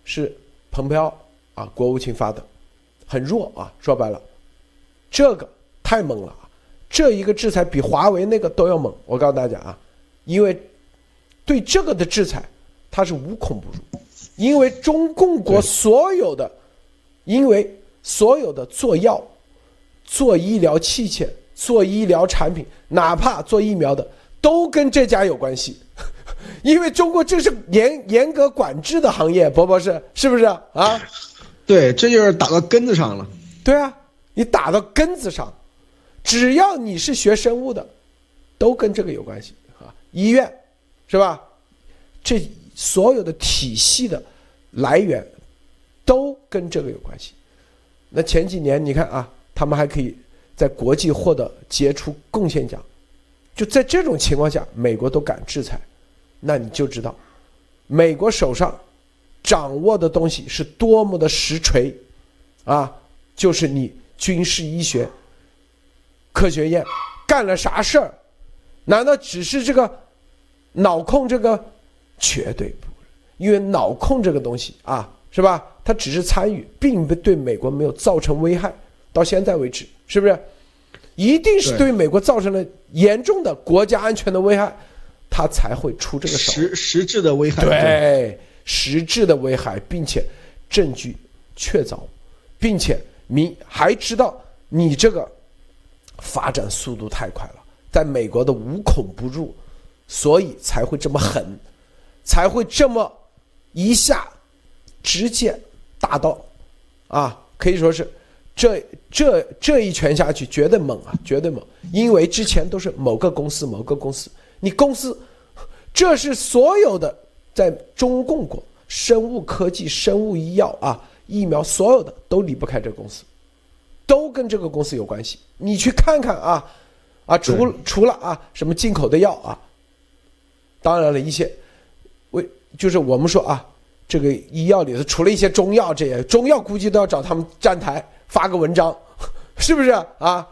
是蓬佩奥啊，国务卿发的。很弱啊，说白了，这个太猛了啊！这一个制裁比华为那个都要猛。我告诉大家啊，因为对这个的制裁，它是无孔不入。因为中共国所有的，因为所有的做药、做医疗器械、做医疗产品，哪怕做疫苗的，都跟这家有关系。[laughs] 因为中国这是严严格管制的行业，博博士是不是啊？对，这就是打到根子上了。对啊，你打到根子上，只要你是学生物的，都跟这个有关系啊。医院，是吧？这所有的体系的来源，都跟这个有关系。那前几年你看啊，他们还可以在国际获得杰出贡献奖，就在这种情况下，美国都敢制裁，那你就知道，美国手上。掌握的东西是多么的实锤，啊，就是你军事医学科学院干了啥事儿？难道只是这个脑控这个？绝对不，因为脑控这个东西啊，是吧？它只是参与，并不对美国没有造成危害。到现在为止，是不是？一定是对美国造成了严重的国家安全的危害，他才会出这个手。实实质的危害。对。实质的危害，并且证据确凿，并且明还知道你这个发展速度太快了，在美国的无孔不入，所以才会这么狠，才会这么一下直接打到啊，可以说是这这这一拳下去绝对猛啊，绝对猛，因为之前都是某个公司某个公司，你公司这是所有的。在中共国，生物科技、生物医药啊，疫苗所有的都离不开这个公司，都跟这个公司有关系。你去看看啊，啊，除除了啊什么进口的药啊，当然了一些，为就是我们说啊，这个医药里头除了一些中药，这些中药估计都要找他们站台发个文章，[laughs] 是不是啊？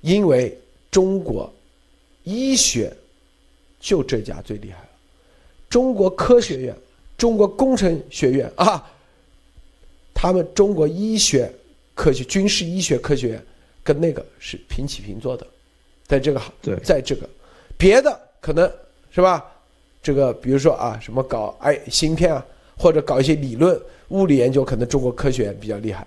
因为中国医学就这家最厉害。中国科学院、中国工程学院啊，他们中国医学科学、军事医学科学院跟那个是平起平坐的，在这个对，在这个别的可能是吧？这个比如说啊，什么搞哎芯片啊，或者搞一些理论物理研究，可能中国科学院比较厉害。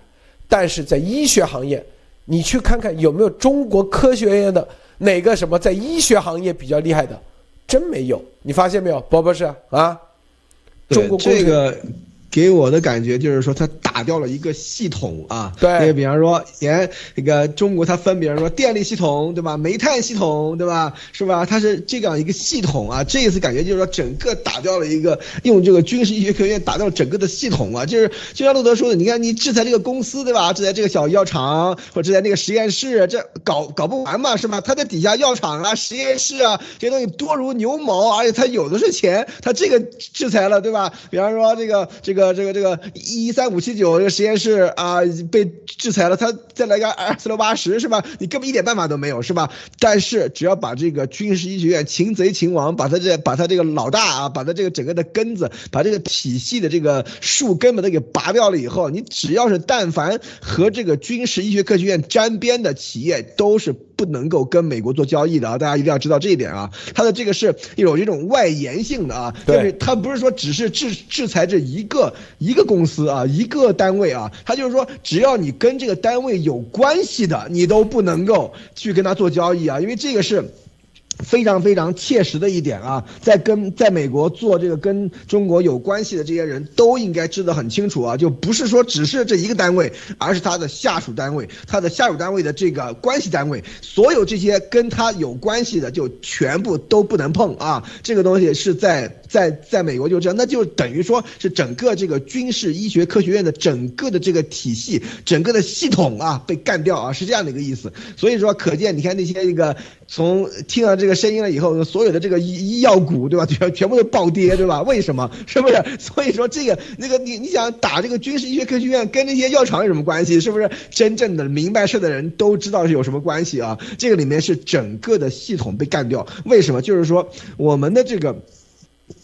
但是在医学行业，你去看看有没有中国科学院的哪个什么在医学行业比较厉害的。真没有，你发现没有，博博士啊？中国这个。给我的感觉就是说，他打掉了一个系统啊。对，比方说，连那个中国，它分，比方说电力系统，对吧？煤炭系统，对吧？是吧？它是这样一个系统啊。这一次感觉就是说，整个打掉了一个，用这个军事医学科学院打掉整个的系统啊。就是就像路德说的，你看你制裁这个公司，对吧？制裁这个小药厂，或者制裁那个实验室，这搞搞不完嘛，是吧？它在底下药厂啊、实验室啊这些东西多如牛毛，而且它有的是钱，它这个制裁了，对吧？比方说这个这个。这个这个这个一三五七九这个实验室啊被制裁了，他再来个二四六八十是吧？你根本一点办法都没有是吧？但是只要把这个军事医学院擒贼擒王，把他这把他这个老大啊，把他这个整个的根子，把这个体系的这个树根本都给拔掉了以后，你只要是但凡和这个军事医学科学院沾边的企业，都是不能够跟美国做交易的啊！大家一定要知道这一点啊！它的这个是有这种外延性的啊，就是它不是说只是制制裁这一个。一个公司啊，一个单位啊，它就是说，只要你跟这个单位有关系的，你都不能够去跟他做交易啊，因为这个是。非常非常切实的一点啊，在跟在美国做这个跟中国有关系的这些人都应该知得很清楚啊，就不是说只是这一个单位，而是他的下属单位，他的下属单位的这个关系单位，所有这些跟他有关系的就全部都不能碰啊。这个东西是在在在美国就这样，那就等于说是整个这个军事医学科学院的整个的这个体系，整个的系统啊被干掉啊，是这样的一个意思。所以说，可见你看那些那个从听了这个。声音了以后，所有的这个医医药股，对吧？全全部都暴跌，对吧？为什么？是不是？[laughs] 所以说这个那个你你想打这个军事医学科学院，跟那些药厂有什么关系？是不是？真正的明白事的人都知道是有什么关系啊？这个里面是整个的系统被干掉。为什么？就是说我们的这个。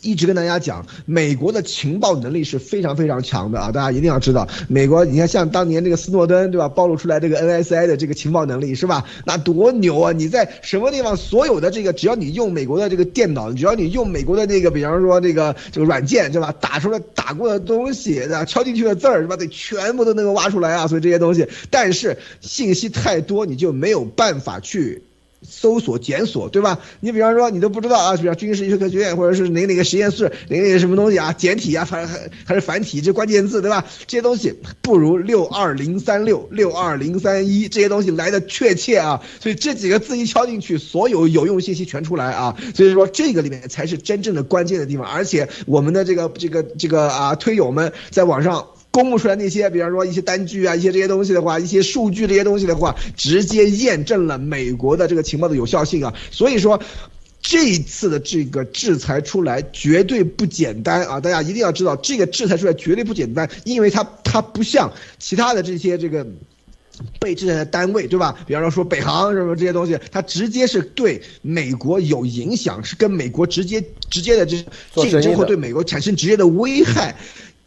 一直跟大家讲，美国的情报能力是非常非常强的啊！大家一定要知道，美国，你看像当年这个斯诺登，对吧？暴露出来这个 NSA 的这个情报能力是吧？那多牛啊！你在什么地方，所有的这个，只要你用美国的这个电脑，只要你用美国的那个，比方说这个这个软件，对吧？打出来打过的东西，对吧？敲进去的字儿，是吧？得全部都能够挖出来啊！所以这些东西，但是信息太多，你就没有办法去。搜索检索，对吧？你比方说你都不知道啊，比方军事医学科学院或者是哪哪个实验室，哪哪个什么东西啊，简体啊，还还还是繁体这关键字，对吧？这些东西不如六二零三六六二零三一这些东西来的确切啊。所以这几个字一敲进去，所有有用信息全出来啊。所以说这个里面才是真正的关键的地方。而且我们的这个这个这个啊推友们在网上。公布出来那些，比方说一些单据啊，一些这些东西的话，一些数据这些东西的话，直接验证了美国的这个情报的有效性啊。所以说，这一次的这个制裁出来绝对不简单啊！大家一定要知道，这个制裁出来绝对不简单，因为它它不像其他的这些这个被制裁的单位，对吧？比方说说北航什么这些东西，它直接是对美国有影响，是跟美国直接直接的这竞争会对美国产生直接的危害。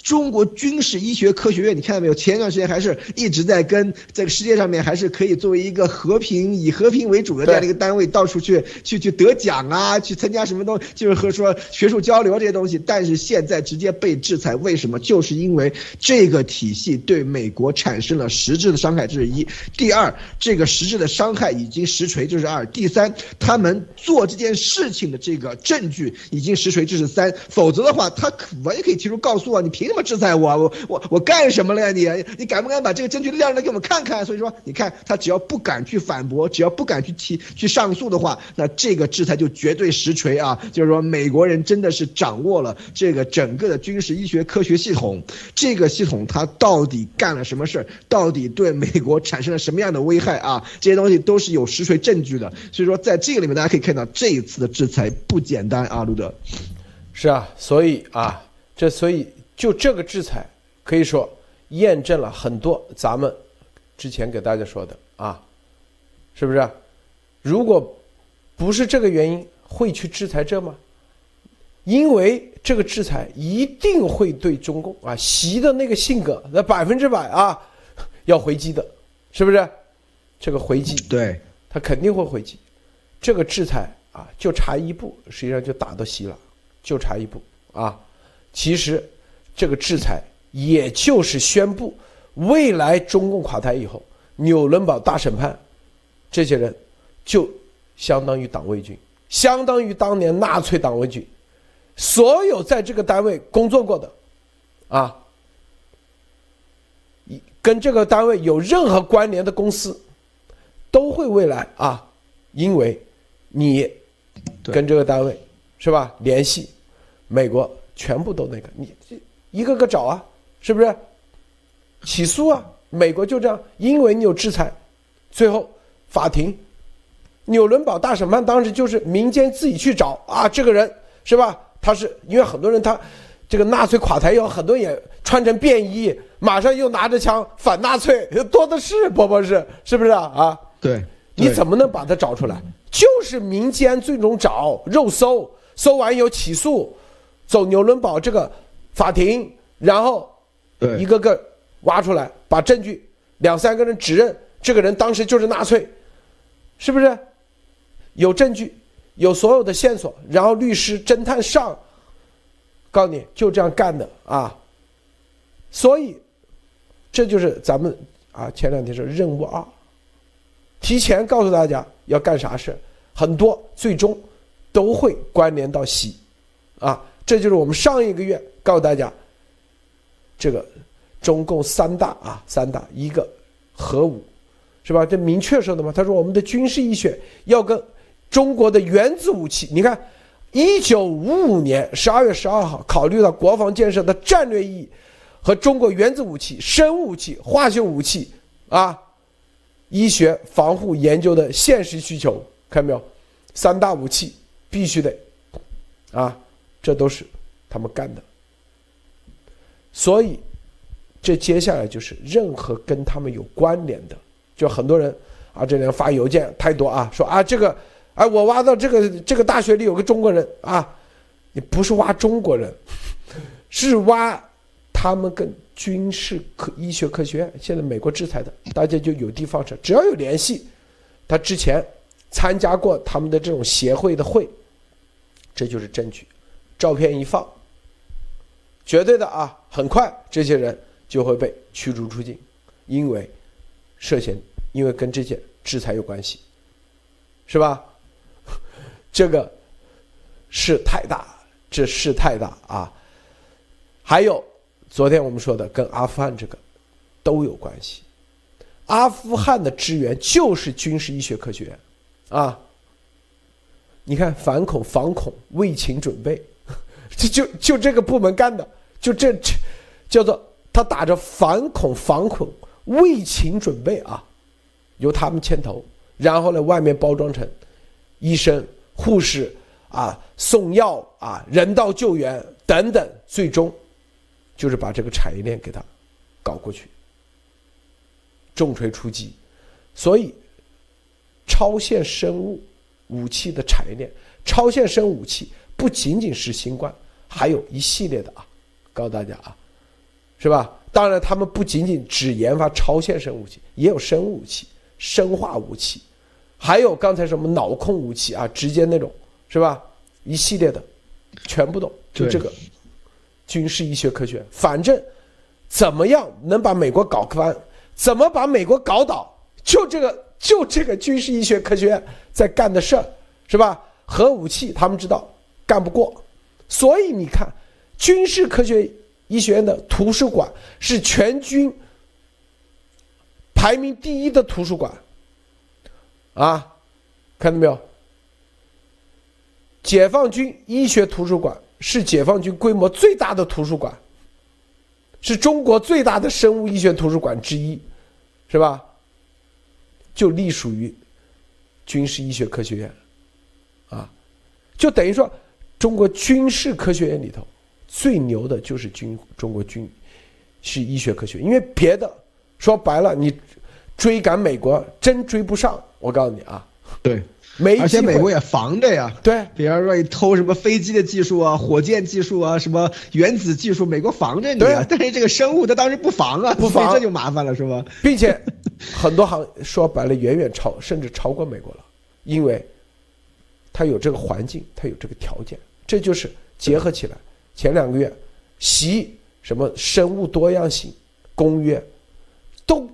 中国军事医学科学院，你看到没有？前一段时间还是一直在跟这个世界上面，还是可以作为一个和平、以和平为主的这样的一个单位，到处去去去得奖啊，去参加什么东，就是和说学术交流这些东西。但是现在直接被制裁，为什么？就是因为这个体系对美国产生了实质的伤害，这是一。第二，这个实质的伤害已经实锤，这是二。第三，他们做这件事情的这个证据已经实锤，这是三。否则的话，他完全可以提出告诉啊，你凭。这么制裁我，我我我干什么了呀？你你敢不敢把这个证据亮出来给我们看看？所以说，你看他只要不敢去反驳，只要不敢去提去上诉的话，那这个制裁就绝对实锤啊！就是说，美国人真的是掌握了这个整个的军事医学科学系统，这个系统它到底干了什么事儿？到底对美国产生了什么样的危害啊？这些东西都是有实锤证据的。所以说，在这个里面，大家可以看到这一次的制裁不简单啊，路德。是啊，所以啊，这所以。就这个制裁，可以说验证了很多咱们之前给大家说的啊，是不是？如果不是这个原因，会去制裁这吗？因为这个制裁一定会对中共啊，习的那个性格，那百分之百啊要回击的，是不是？这个回击，对，他肯定会回击。这个制裁啊，就差一步，实际上就打到习了，就差一步啊。其实。这个制裁也就是宣布，未来中共垮台以后，纽伦堡大审判，这些人就相当于党卫军，相当于当年纳粹党卫军，所有在这个单位工作过的，啊，跟这个单位有任何关联的公司，都会未来啊，因为你跟这个单位是吧联系，美国全部都那个你这。一个个找啊，是不是？起诉啊！美国就这样，因为你有制裁，最后法庭，纽伦堡大审判当时就是民间自己去找啊，这个人是吧？他是因为很多人他这个纳粹垮台以后，很多也穿成便衣，马上又拿着枪反纳粹，多的是，波波是是不是啊？对，你怎么能把他找出来？就是民间最终找肉搜，搜完以后起诉，走纽伦堡这个。法庭，然后，一个个挖出来，把证据，两三个人指认这个人当时就是纳粹，是不是？有证据，有所有的线索，然后律师、侦探上，告诉你就这样干的啊。所以，这就是咱们啊前两天说任务二，提前告诉大家要干啥事，很多最终都会关联到习，啊，这就是我们上一个月告诉大家，这个中共三大啊，三大一个核武，是吧？这明确说的嘛，他说我们的军事医学要跟中国的原子武器，你看。一九五五年十二月十二号，考虑到国防建设的战略意义和中国原子武器、生物武器、化学武器啊，医学防护研究的现实需求，看到没有？三大武器必须得啊，这都是他们干的。所以，这接下来就是任何跟他们有关联的，就很多人啊，这边发邮件太多啊，说啊这个。哎，我挖到这个这个大学里有个中国人啊，你不是挖中国人，是挖他们跟军事科医学科学院现在美国制裁的，大家就有的放矢，只要有联系，他之前参加过他们的这种协会的会，这就是证据，照片一放，绝对的啊，很快这些人就会被驱逐出境，因为涉嫌，因为跟这些制裁有关系，是吧？[laughs] 这个事太大，这事太大啊！还有昨天我们说的跟阿富汗这个都有关系。阿富汗的支援就是军事医学科学院啊！你看反恐、防恐、为情准备，[laughs] 就就就这个部门干的，就这叫做他打着反恐、防恐、为情准备啊，由他们牵头，然后呢，外面包装成医生。护士啊，送药啊，人道救援等等，最终就是把这个产业链给他搞过去，重锤出击。所以，超限生物武器的产业链，超限生物武器不仅仅是新冠，还有一系列的啊，告诉大家啊，是吧？当然，他们不仅仅只研发超限生武器，也有生物武器、生化武器。还有刚才什么脑控武器啊，直接那种是吧？一系列的，全部都就这个军事医学科学，反正怎么样能把美国搞翻，怎么把美国搞倒，就这个就这个军事医学科学院在干的事儿，是吧？核武器他们知道干不过，所以你看，军事科学医学院的图书馆是全军排名第一的图书馆。啊，看到没有？解放军医学图书馆是解放军规模最大的图书馆，是中国最大的生物医学图书馆之一，是吧？就隶属于军事医学科学院，啊，就等于说中国军事科学院里头最牛的就是军中国军是医学科学，因为别的说白了你。追赶美国真追不上，我告诉你啊，对，没而且美国也防着呀，对，比方说你偷什么飞机的技术啊、火箭技术啊、什么原子技术，美国防着你啊。但是这个生物它当时不防啊，不防这就麻烦了，是吧？并且 [laughs] 很多行说白了，远远超甚至超过美国了，因为它有这个环境，它有这个条件，这就是结合起来。前两个月，习什么生物多样性公约都。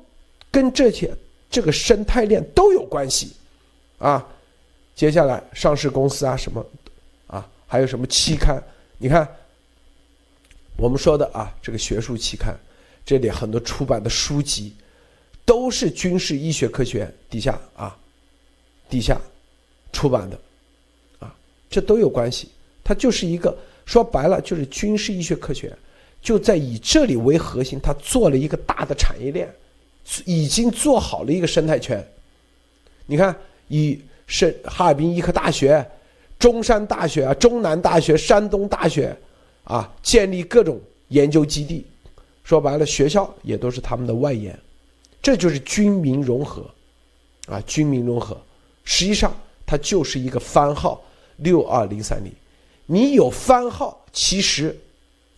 跟这些这个生态链都有关系，啊，接下来上市公司啊什么，啊还有什么期刊？你看，我们说的啊这个学术期刊，这里很多出版的书籍，都是军事医学科学院底下啊，底下出版的，啊，这都有关系。它就是一个说白了就是军事医学科学就在以这里为核心，它做了一个大的产业链。已经做好了一个生态圈，你看，以是哈尔滨医科大学、中山大学啊、中南大学、山东大学，啊，建立各种研究基地，说白了，学校也都是他们的外延，这就是军民融合，啊，军民融合，实际上它就是一个番号六二零三零，你有番号，其实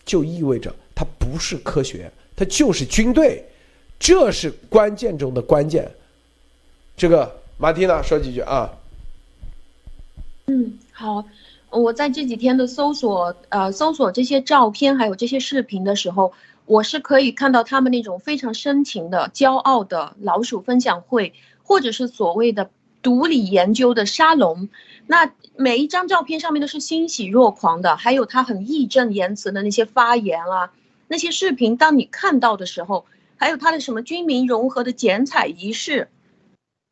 就意味着它不是科学，它就是军队。这是关键中的关键。这个马蒂娜说几句啊？嗯，好。我在这几天的搜索，呃，搜索这些照片还有这些视频的时候，我是可以看到他们那种非常深情的、骄傲的老鼠分享会，或者是所谓的独立研究的沙龙，那每一张照片上面都是欣喜若狂的，还有他很义正言辞的那些发言啊，那些视频，当你看到的时候，还有他的什么军民融合的剪彩仪式，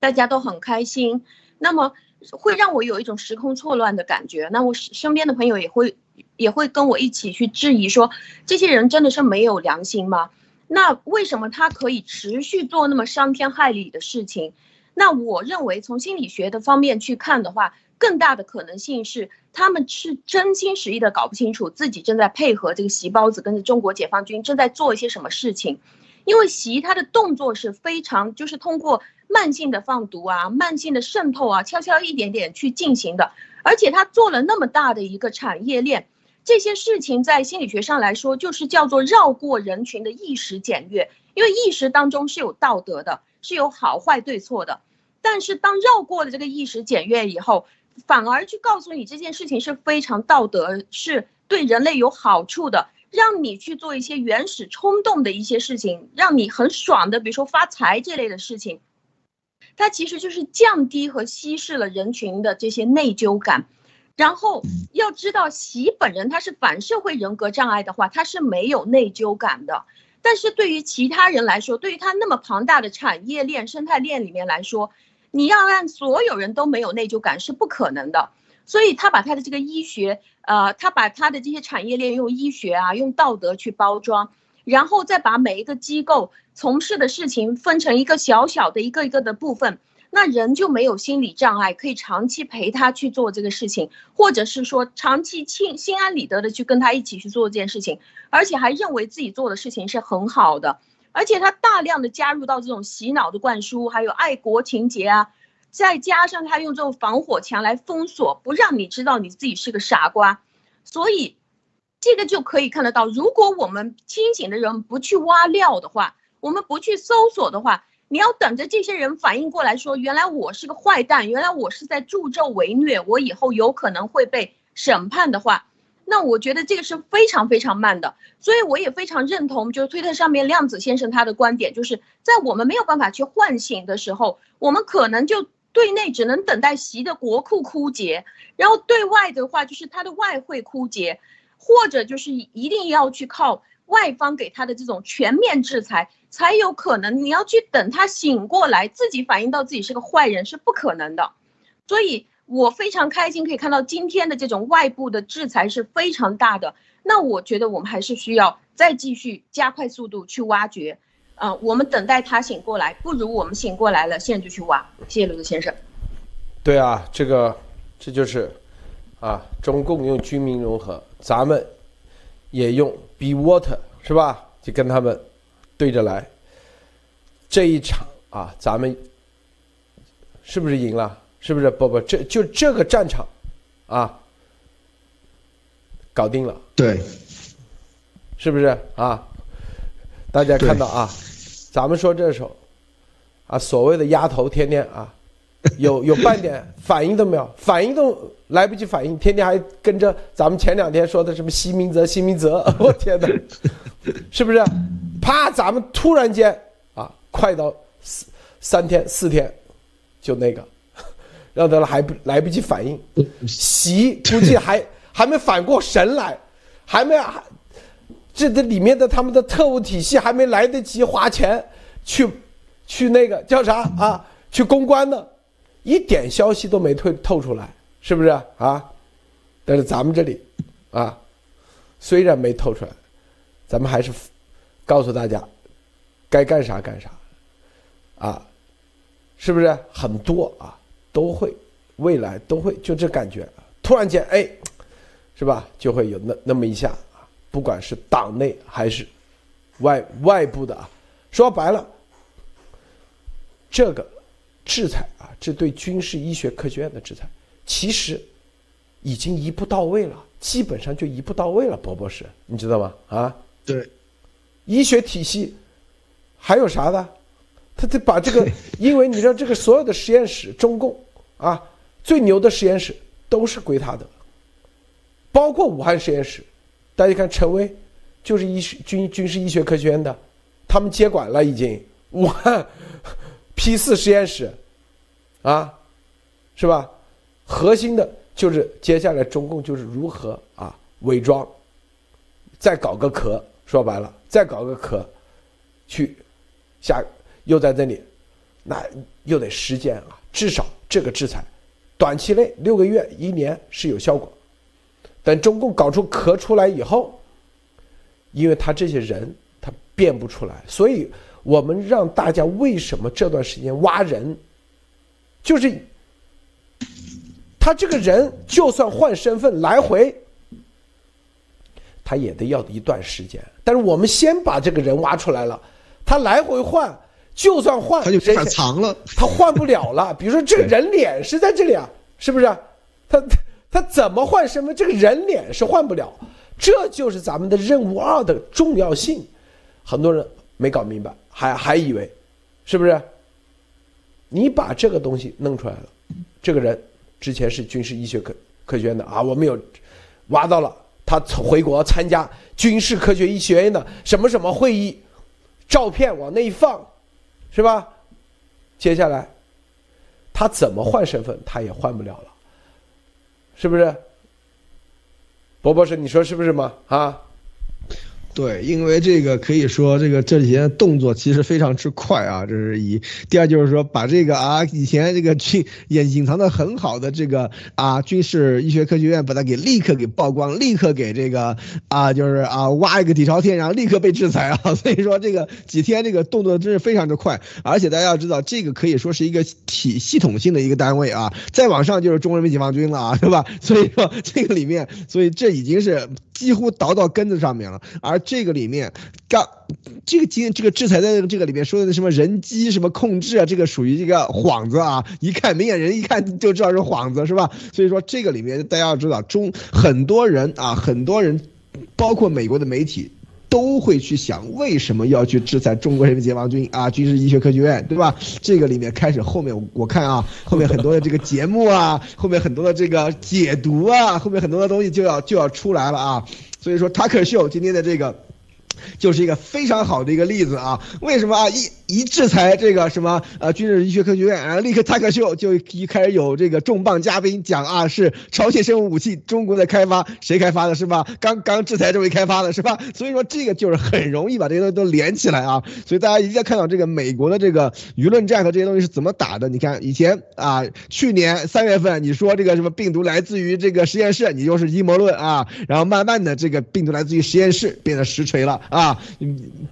大家都很开心，那么会让我有一种时空错乱的感觉。那我身边的朋友也会也会跟我一起去质疑说，这些人真的是没有良心吗？那为什么他可以持续做那么伤天害理的事情？那我认为从心理学的方面去看的话，更大的可能性是他们是真心实意的搞不清楚自己正在配合这个习包子跟着中国解放军正在做一些什么事情，因为习他的动作是非常就是通过慢性的放毒啊、慢性的渗透啊，悄悄一点点去进行的，而且他做了那么大的一个产业链。这些事情在心理学上来说，就是叫做绕过人群的意识检阅，因为意识当中是有道德的，是有好坏对错的。但是当绕过了这个意识检阅以后，反而去告诉你这件事情是非常道德，是对人类有好处的，让你去做一些原始冲动的一些事情，让你很爽的，比如说发财这类的事情，它其实就是降低和稀释了人群的这些内疚感。然后要知道，习本人他是反社会人格障碍的话，他是没有内疚感的。但是对于其他人来说，对于他那么庞大的产业链、生态链里面来说，你要让所有人都没有内疚感是不可能的。所以他把他的这个医学，呃，他把他的这些产业链用医学啊、用道德去包装，然后再把每一个机构从事的事情分成一个小小的一个一个的部分。那人就没有心理障碍，可以长期陪他去做这个事情，或者是说长期心心安理得的去跟他一起去做这件事情，而且还认为自己做的事情是很好的，而且他大量的加入到这种洗脑的灌输，还有爱国情节啊，再加上他用这种防火墙来封锁，不让你知道你自己是个傻瓜，所以这个就可以看得到，如果我们清醒的人不去挖料的话，我们不去搜索的话。你要等着这些人反应过来，说原来我是个坏蛋，原来我是在助纣为虐，我以后有可能会被审判的话，那我觉得这个是非常非常慢的。所以我也非常认同，就是推特上面量子先生他的观点，就是在我们没有办法去唤醒的时候，我们可能就对内只能等待习的国库枯竭，然后对外的话就是他的外汇枯竭，或者就是一定要去靠外方给他的这种全面制裁。才有可能，你要去等他醒过来，自己反应到自己是个坏人是不可能的，所以我非常开心可以看到今天的这种外部的制裁是非常大的。那我觉得我们还是需要再继续加快速度去挖掘，啊，我们等待他醒过来，不如我们醒过来了，现在就去挖。谢谢刘子先生。对啊，这个这就是，啊，中共用军民融合，咱们也用 be water 是吧？就跟他们。对着来，这一场啊，咱们是不是赢了？是不是？不不，这就这个战场，啊，搞定了。对，是不是啊？大家看到啊，咱们说这首啊，所谓的丫头，天天啊，有有半点反应都没有，反应都来不及反应，天天还跟着咱们前两天说的什么西明泽，西明泽，[laughs] 我天哪，是不是？啪！咱们突然间啊，快到四三天四天，就那个，让他还不来不及反应，习估计还还没反过神来，还没还这这里面的他们的特务体系还没来得及花钱去去那个叫啥啊？去公关呢，一点消息都没透透出来，是不是啊？但是咱们这里啊，虽然没透出来，咱们还是。告诉大家，该干啥干啥，啊，是不是很多啊？都会，未来都会，就这感觉，突然间，哎，是吧？就会有那那么一下啊，不管是党内还是外外部的啊，说白了，这个制裁啊，这对军事医学科学院的制裁，其实已经一步到位了，基本上就一步到位了，博博士，你知道吗？啊，对。医学体系还有啥的？他得把这个，[laughs] 因为你知道这个所有的实验室，中共啊最牛的实验室都是归他的，包括武汉实验室。大家看，陈薇就是医学军军事医学科学院的，他们接管了已经武汉 P 四实验室，啊，是吧？核心的就是接下来中共就是如何啊伪装，再搞个壳，说白了，再搞个壳，去下又在这里，那又得时间啊，至少这个制裁，短期内六个月一年是有效果，等中共搞出壳出来以后，因为他这些人他变不出来，所以我们让大家为什么这段时间挖人，就是。他这个人就算换身份来回，他也得要一段时间。但是我们先把这个人挖出来了，他来回换，就算换，他就没法藏了，他换不了了。比如说这个人脸是在这里啊，是不是？他他怎么换身份？这个人脸是换不了。这就是咱们的任务二的重要性。很多人没搞明白，还还以为，是不是？你把这个东西弄出来了，这个人。之前是军事医学科科学院的啊，我们有挖到了他回国参加军事科学医学院的什么什么会议，照片往那一放，是吧？接下来他怎么换身份，他也换不了了，是不是？博博士，你说是不是吗？啊？对，因为这个可以说，这个这几天动作其实非常之快啊，这是一。第二就是说，把这个啊，以前这个军隐隐藏的很好的这个啊，军事医学科学院，把它给立刻给曝光，立刻给这个啊，就是啊，挖一个底朝天，然后立刻被制裁啊。[laughs] 所以说这个几天这个动作真是非常之快，而且大家要知道，这个可以说是一个体系统性的一个单位啊。再往上就是中国人民解放军了啊，对吧？[laughs] 所以说这个里面，所以这已经是几乎倒到根子上面了，而。这个里面，刚这个今这个制裁在这个里面说的什么人机什么控制啊，这个属于一个幌子啊，一看明眼人一看就知道是幌子，是吧？所以说这个里面大家要知道，中很多人啊，很多人，包括美国的媒体，都会去想为什么要去制裁中国人民解放军啊，军事医学科学院，对吧？这个里面开始后面我看啊，后面很多的这个节目啊，[laughs] 后面很多的这个解读啊，后面很多的东西就要就要出来了啊。所以说，塔克秀今天的这个，就是一个非常好的一个例子啊。为什么啊？一一制裁这个什么呃军事医学科学院，然后立刻塔克秀就一开始有这个重磅嘉宾讲啊，是朝鲜生物武器中国的开发，谁开发的是吧？刚刚制裁这位开发的是吧？所以说这个就是很容易把这些东西都连起来啊。所以大家一定要看到这个美国的这个舆论战和这些东西是怎么打的。你看以前啊，去年三月份你说这个什么病毒来自于这个实验室，你就是阴谋论啊。然后慢慢的这个病毒来自于实验室，变得实锤了啊。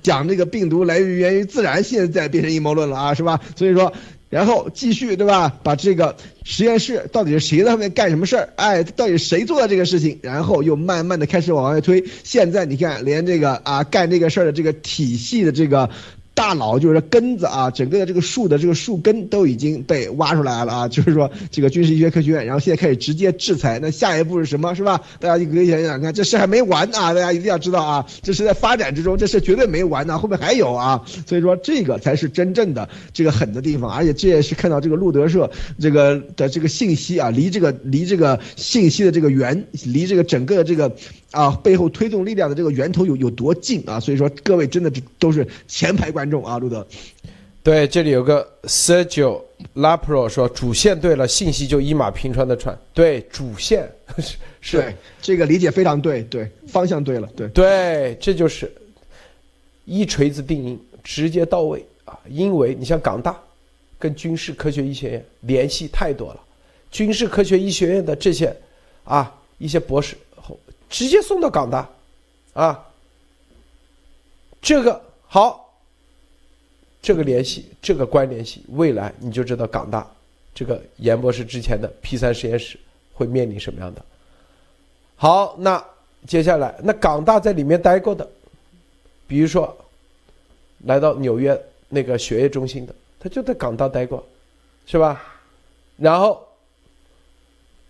讲这个病毒来源于自然现在变成阴谋论了啊，是吧？所以说，然后继续对吧？把这个实验室到底是谁在上面干什么事儿？哎，到底谁做的这个事情？然后又慢慢的开始往外推。现在你看，连这个啊干这个事儿的这个体系的这个。大脑就是根子啊，整个的这个树的这个树根都已经被挖出来了啊，[laughs] 就是说这个军事医学科学院，然后现在开始直接制裁，那下一步是什么，是吧？大家就可以想想看，这事还没完啊，大家一定要知道啊，这是在发展之中，这事绝对没完呢，后面还有啊，所以说这个才是真正的这个狠的地方，而且这也是看到这个路德社这个的这个信息啊，离这个离这个信息的这个源，离这个整个的这个。啊，背后推动力量的这个源头有有多近啊？所以说各位真的都是前排观众啊，路德。对，这里有个 Sergio Lapro 说主线对了，信息就一马平川的传。对，主线 [laughs] 是是这个理解非常对，对方向对了，对对，这就是一锤子定音，直接到位啊！因为你像港大跟军事科学医学院联系太多了，军事科学医学院的这些啊一些博士。直接送到港大，啊，这个好，这个联系，这个关联系，未来你就知道港大这个严博士之前的 P 三实验室会面临什么样的。好，那接下来，那港大在里面待过的，比如说来到纽约那个血液中心的，他就在港大待过，是吧？然后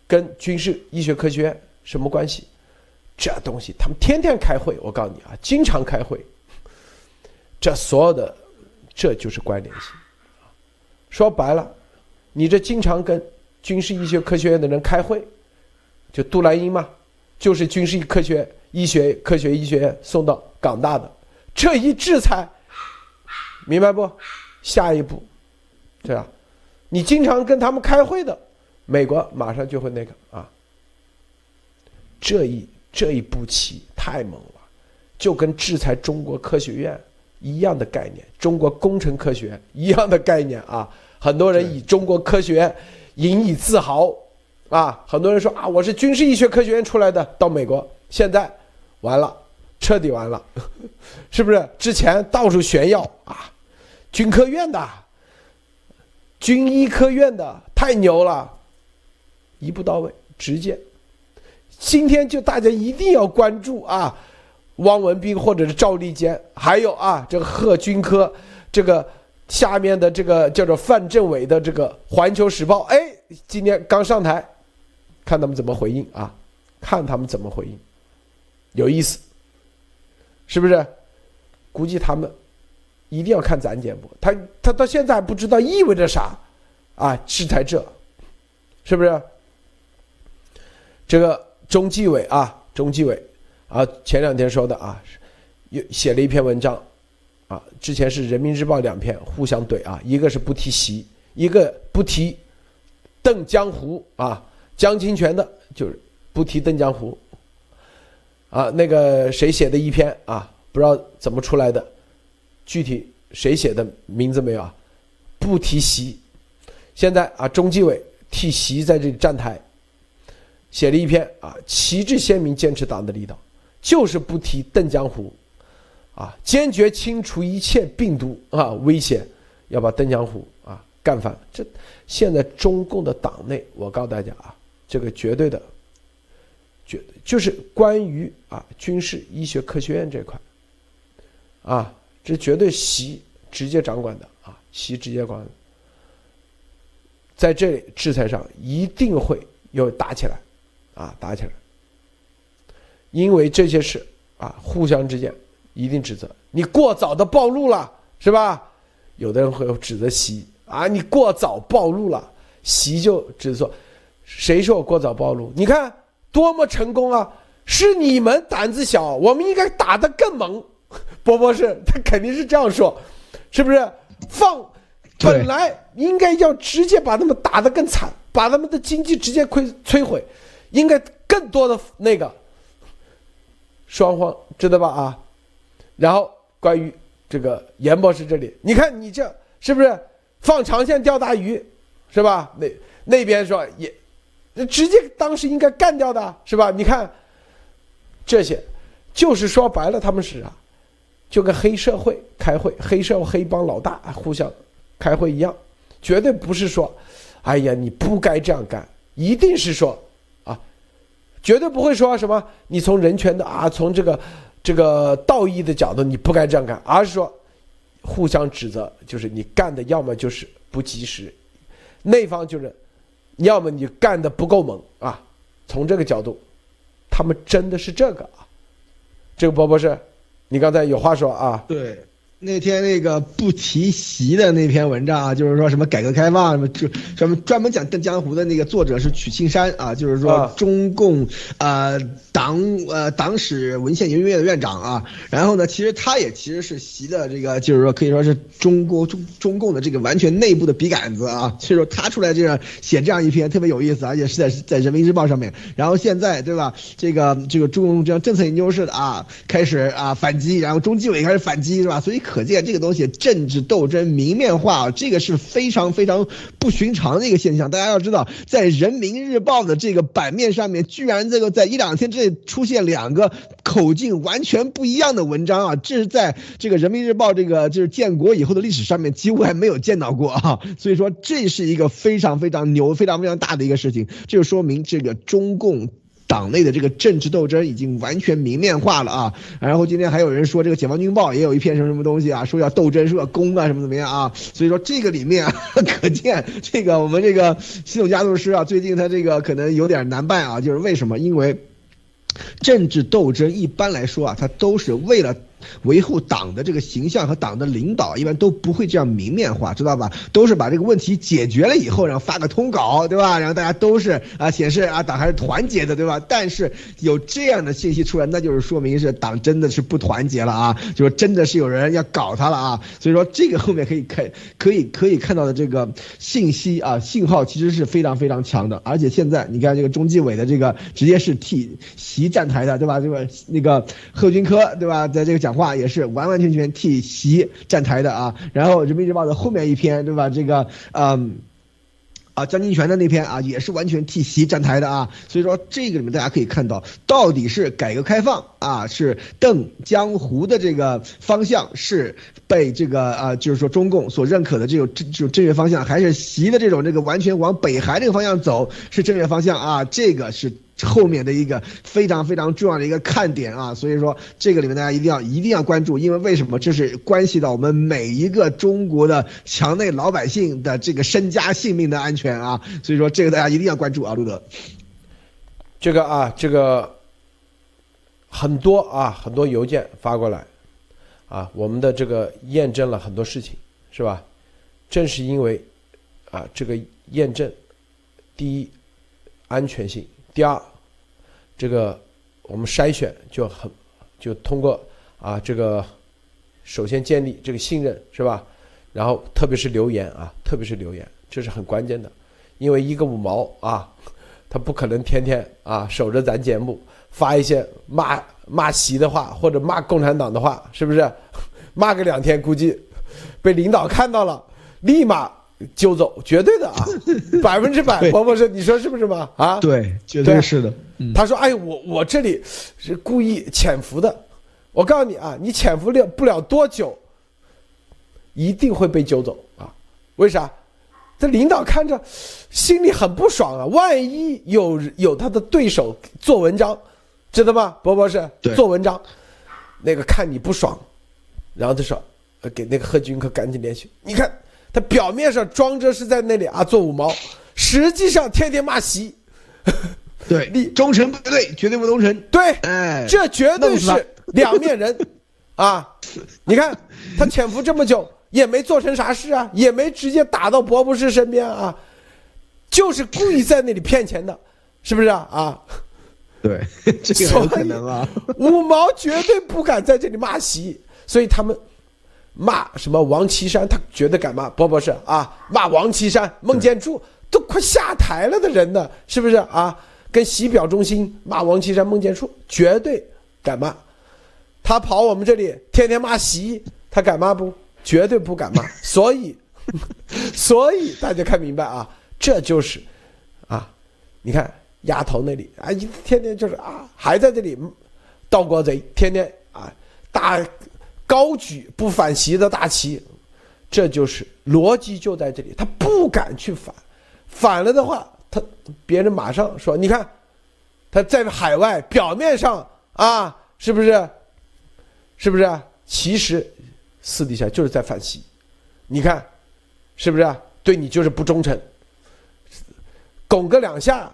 跟军事医学科学院什么关系？这东西他们天天开会，我告诉你啊，经常开会。这所有的，这就是关联性。说白了，你这经常跟军事医学科学院的人开会，就杜兰英嘛，就是军事科学医学科学医学院送到港大的，这一制裁，明白不？下一步，对吧？你经常跟他们开会的，美国马上就会那个啊，这一这一步棋太猛了，就跟制裁中国科学院一样的概念，中国工程科学一样的概念啊。很多人以中国科学引以自豪啊，很多人说啊，我是军事医学科学院出来的，到美国。现在完了，彻底完了，[laughs] 是不是？之前到处炫耀啊，军科院的、军医科院的太牛了，一步到位，直接。今天就大家一定要关注啊，汪文斌或者是赵立坚，还有啊这个贺军科这个。下面的这个叫做范政委的这个《环球时报》，哎，今天刚上台，看他们怎么回应啊？看他们怎么回应，有意思，是不是？估计他们一定要看咱节目，他他到现在还不知道意味着啥啊？制裁这，是不是？这个中纪委啊，中纪委啊，前两天说的啊，又写了一篇文章。啊，之前是人民日报两篇互相怼啊，一个是不提习，一个不提邓江湖啊，江清泉的就是不提邓江湖啊，那个谁写的一篇啊，不知道怎么出来的，具体谁写的名字没有啊？不提习，现在啊，中纪委替习在这里站台，写了一篇啊，旗帜鲜明，坚持党的领导，就是不提邓江湖。啊，坚决清除一切病毒啊危险，要把邓江湖啊干翻。这现在中共的党内，我告诉大家啊，这个绝对的，绝就是关于啊军事医学科学院这块，啊，这绝对习直接掌管的啊，习直接管，在这里制裁上一定会又打起来，啊打起来，因为这些事啊互相之间。一定指责你过早的暴露了，是吧？有的人会指责习啊，你过早暴露了，习就指责，谁说我过早暴露？你看多么成功啊！是你们胆子小，我们应该打得更猛。[laughs] 波波是，[laughs] 他肯定是这样说，是不是？放，本来应该要直接把他们打得更惨，把他们的经济直接摧摧毁，应该更多的那个双方知道吧？啊。然后关于这个严博士这里，你看你这是不是放长线钓大鱼，是吧？那那边说也，那直接当时应该干掉的是吧？你看这些，就是说白了，他们是啊，就跟黑社会开会、黑社会黑帮老大互相开会一样，绝对不是说，哎呀，你不该这样干，一定是说，绝对不会说什么你从人权的啊，从这个。这个道义的角度，你不该这样干，而是说互相指责，就是你干的要么就是不及时，那方就是要么你干的不够猛啊。从这个角度，他们真的是这个啊。这个波波是，你刚才有话说啊？对。那天那个不提习的那篇文章啊，就是说什么改革开放什么就什么专门讲邓江湖的那个作者是曲青山啊，就是说中共呃党呃党史文献研究院的院长啊。然后呢，其实他也其实是习的这个，就是说可以说是中国中中共的这个完全内部的笔杆子啊。所以说他出来这样写这样一篇特别有意思，而且是在在人民日报上面。然后现在对吧，这个这个中共这样政策研究室的啊开始啊反击，然后中纪委开始反击是吧？所以可。可见这个东西政治斗争明面化，这个是非常非常不寻常的一个现象。大家要知道，在人民日报的这个版面上面，居然这个在一两天之内出现两个口径完全不一样的文章啊！这是在这个人民日报这个就是建国以后的历史上面几乎还没有见到过啊！[laughs] 所以说，这是一个非常非常牛、非常非常大的一个事情，这就说明这个中共。党内的这个政治斗争已经完全明面化了啊！然后今天还有人说，这个解放军报也有一篇什么什么东西啊，说要斗争，说要攻啊，什么怎么样啊？所以说这个里面啊，[laughs] 可见这个我们这个系统加速师啊，最近他这个可能有点难办啊，就是为什么？因为政治斗争一般来说啊，它都是为了。维护党的这个形象和党的领导，一般都不会这样明面化，知道吧？都是把这个问题解决了以后，然后发个通稿，对吧？然后大家都是啊显示啊党还是团结的，对吧？但是有这样的信息出来，那就是说明是党真的是不团结了啊，就是真的是有人要搞他了啊。所以说这个后面可以看，可以可以看到的这个信息啊信号其实是非常非常强的，而且现在你看这个中纪委的这个直接是替习站台的，对吧？这个那个贺军科，对吧？在这个讲话也是完完全全替习站台的啊。然后人民日报的后面一篇，对吧？这个嗯。啊，江金泉的那篇啊，也是完全替习站台的啊，所以说这个里面大家可以看到，到底是改革开放啊，是邓江湖的这个方向是被这个啊，就是说中共所认可的这种这种正确方向，还是习的这种这个完全往北韩这个方向走是正确方向啊？这个是。后面的一个非常非常重要的一个看点啊，所以说这个里面大家一定要一定要关注，因为为什么？这是关系到我们每一个中国的墙内老百姓的这个身家性命的安全啊，所以说这个大家一定要关注啊，路德。这个啊，这个很多啊，很多邮件发过来啊，我们的这个验证了很多事情，是吧？正是因为啊，这个验证，第一，安全性。第二，这个我们筛选就很就通过啊，这个首先建立这个信任是吧？然后特别是留言啊，特别是留言，这是很关键的，因为一个五毛啊，他不可能天天啊守着咱节目发一些骂骂席的话或者骂共产党的话，是不是？[laughs] 骂个两天，估计被领导看到了，立马。揪走，绝对的啊，[laughs] 百分之百，伯伯是你说是不是吗？啊，对，绝对是的。他说：“哎，我我这里是故意潜伏的，我告诉你啊，你潜伏了不了多久，一定会被揪走啊！为啥？这领导看着心里很不爽啊，万一有有他的对手做文章，知道吗？伯伯是做文章，那个看你不爽，然后他说，给那个贺军科赶紧联系，你看。”他表面上装着是在那里啊做五毛，实际上天天骂席，对，[laughs] 你忠诚不对，绝对不忠诚，对，哎，这绝对是两面人，[laughs] 啊，你看他潜伏这么久也没做成啥事啊，也没直接打到博博士身边啊，就是故意在那里骗钱的，是不是啊？啊，[laughs] 对，这个有可能啊，五毛绝对不敢在这里骂席，所以他们。骂什么王岐山？他绝对敢骂？不不是啊，骂王岐山、孟建柱都快下台了的人呢，是不是啊？跟习表忠心，骂王岐山、孟建柱绝对敢骂。他跑我们这里天天骂习，他敢骂不？绝对不敢骂。[laughs] 所以，[laughs] 所以大家看明白啊，这就是啊，你看丫头那里啊，一天天就是啊，还在这里盗国贼，天天啊打。高举不反习的大旗，这就是逻辑就在这里。他不敢去反，反了的话，他别人马上说：“你看，他在海外表面上啊，是不是？是不是？其实私底下就是在反习。你看，是不是？对你就是不忠诚。拱个两下，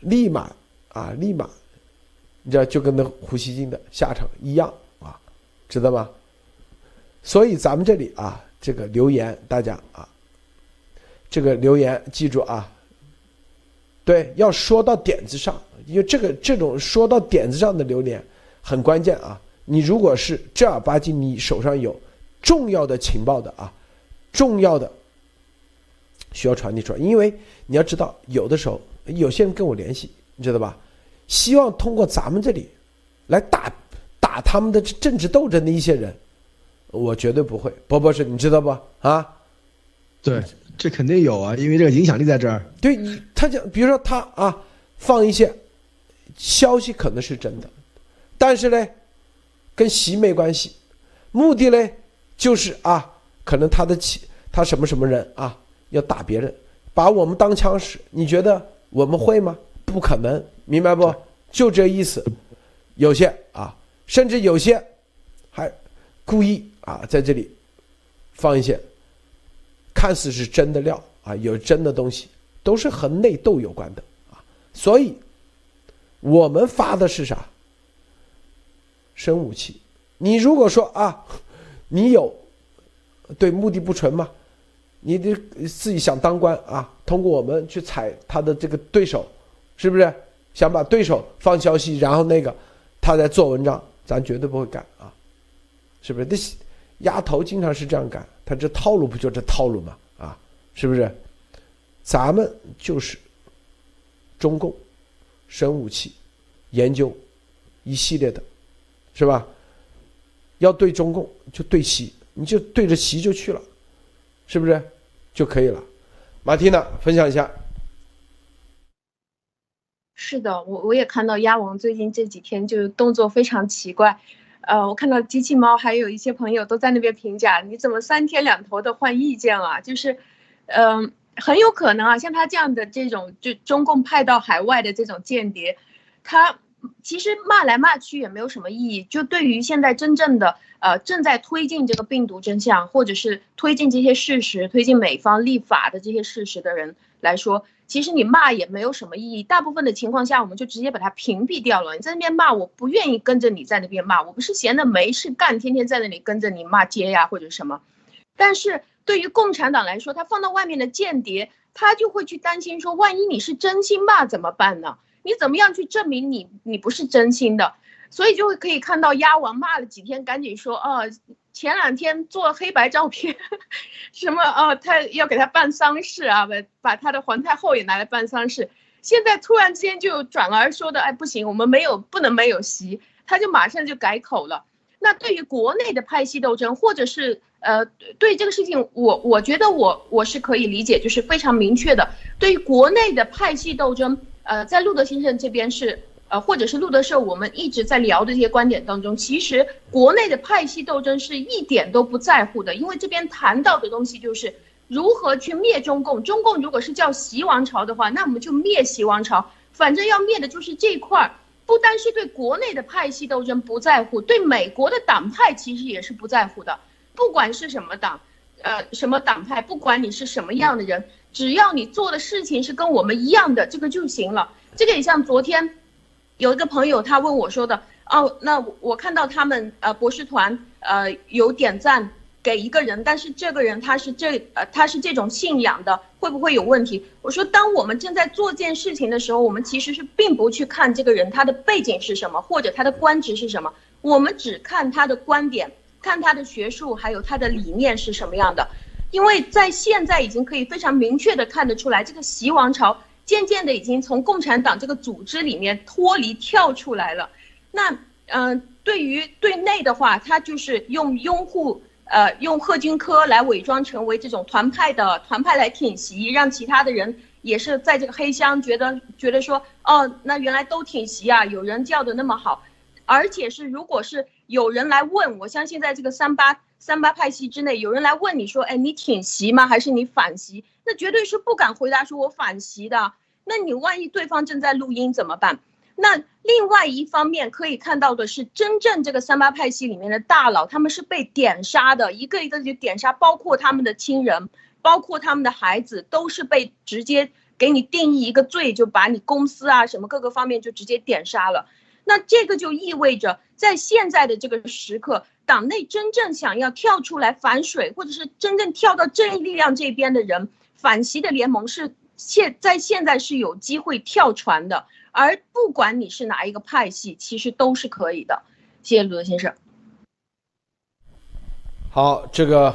立马啊，立马，你知道，就跟那胡锡进的下场一样啊，知道吗？”所以咱们这里啊，这个留言大家啊，这个留言记住啊，对，要说到点子上，因为这个这种说到点子上的留言很关键啊。你如果是正儿八经，你手上有重要的情报的啊，重要的需要传递出来，因为你要知道，有的时候有些人跟我联系，你知道吧？希望通过咱们这里来打打他们的政治斗争的一些人。我绝对不会，波波是，你知道不？啊，对，这肯定有啊，因为这个影响力在这儿。对，你他讲，比如说他啊，放一些消息可能是真的，但是呢，跟习没关系，目的呢就是啊，可能他的起他什么什么人啊要打别人，把我们当枪使，你觉得我们会吗？不可能，明白不？就这意思。有些啊，甚至有些还故意。啊，在这里放一些看似是真的料啊，有真的东西，都是和内斗有关的啊。所以，我们发的是啥？生武器，你如果说啊，你有对目的不纯嘛，你得自己想当官啊，通过我们去踩他的这个对手，是不是想把对手放消息，然后那个他在做文章，咱绝对不会干啊，是不是？那丫头经常是这样干，他这套路不就这套路吗？啊，是不是？咱们就是中共生武器研究一系列的，是吧？要对中共就对习，你就对着习就去了，是不是就可以了？马蒂娜分享一下。是的，我我也看到鸭王最近这几天就动作非常奇怪，呃，我看到机器猫还有一些朋友都在那边评价，你怎么三天两头的换意见啊？就是，嗯，很有可能啊，像他这样的这种就中共派到海外的这种间谍，他。其实骂来骂去也没有什么意义。就对于现在真正的呃正在推进这个病毒真相，或者是推进这些事实、推进美方立法的这些事实的人来说，其实你骂也没有什么意义。大部分的情况下，我们就直接把它屏蔽掉了。你在那边骂，我不愿意跟着你在那边骂，我不是闲的没事干，天天在那里跟着你骂街呀或者什么。但是对于共产党来说，他放到外面的间谍，他就会去担心说，万一你是真心骂怎么办呢？你怎么样去证明你你不是真心的？所以就会可以看到鸭王骂了几天，赶紧说哦，前两天做黑白照片，什么哦，他要给他办丧事啊，把把他的皇太后也拿来办丧事。现在突然之间就转而说的，哎，不行，我们没有不能没有席，他就马上就改口了。那对于国内的派系斗争，或者是呃，对这个事情，我我觉得我我是可以理解，就是非常明确的，对于国内的派系斗争。呃，在路德先生这边是，呃，或者是路德社，我们一直在聊的这些观点当中，其实国内的派系斗争是一点都不在乎的，因为这边谈到的东西就是如何去灭中共。中共如果是叫习王朝的话，那我们就灭习王朝，反正要灭的就是这块儿。不单是对国内的派系斗争不在乎，对美国的党派其实也是不在乎的，不管是什么党，呃，什么党派，不管你是什么样的人。只要你做的事情是跟我们一样的，这个就行了。这个也像昨天，有一个朋友他问我说的，哦，那我看到他们呃博士团呃有点赞给一个人，但是这个人他是这呃他是这种信仰的，会不会有问题？我说，当我们正在做件事情的时候，我们其实是并不去看这个人他的背景是什么，或者他的官职是什么，我们只看他的观点，看他的学术，还有他的理念是什么样的。因为在现在已经可以非常明确的看得出来，这个习王朝渐渐的已经从共产党这个组织里面脱离跳出来了。那嗯，对于对内的话，他就是用拥护呃用贺军科来伪装成为这种团派的团派来挺习，让其他的人也是在这个黑箱觉得觉得说哦，那原来都挺习啊，有人叫的那么好，而且是如果是有人来问，我相信在这个三八。三八派系之内有人来问你说：“哎，你挺习吗？还是你反习？”那绝对是不敢回答说“我反习”的。那你万一对方正在录音怎么办？那另外一方面可以看到的是，真正这个三八派系里面的大佬，他们是被点杀的，一个一个就点杀，包括他们的亲人，包括他们的孩子，都是被直接给你定义一个罪，就把你公司啊什么各个方面就直接点杀了。那这个就意味着，在现在的这个时刻。党内真正想要跳出来反水，或者是真正跳到正义力量这边的人，反袭的联盟是现在现在是有机会跳船的。而不管你是哪一个派系，其实都是可以的。谢谢鲁德先生。好，这个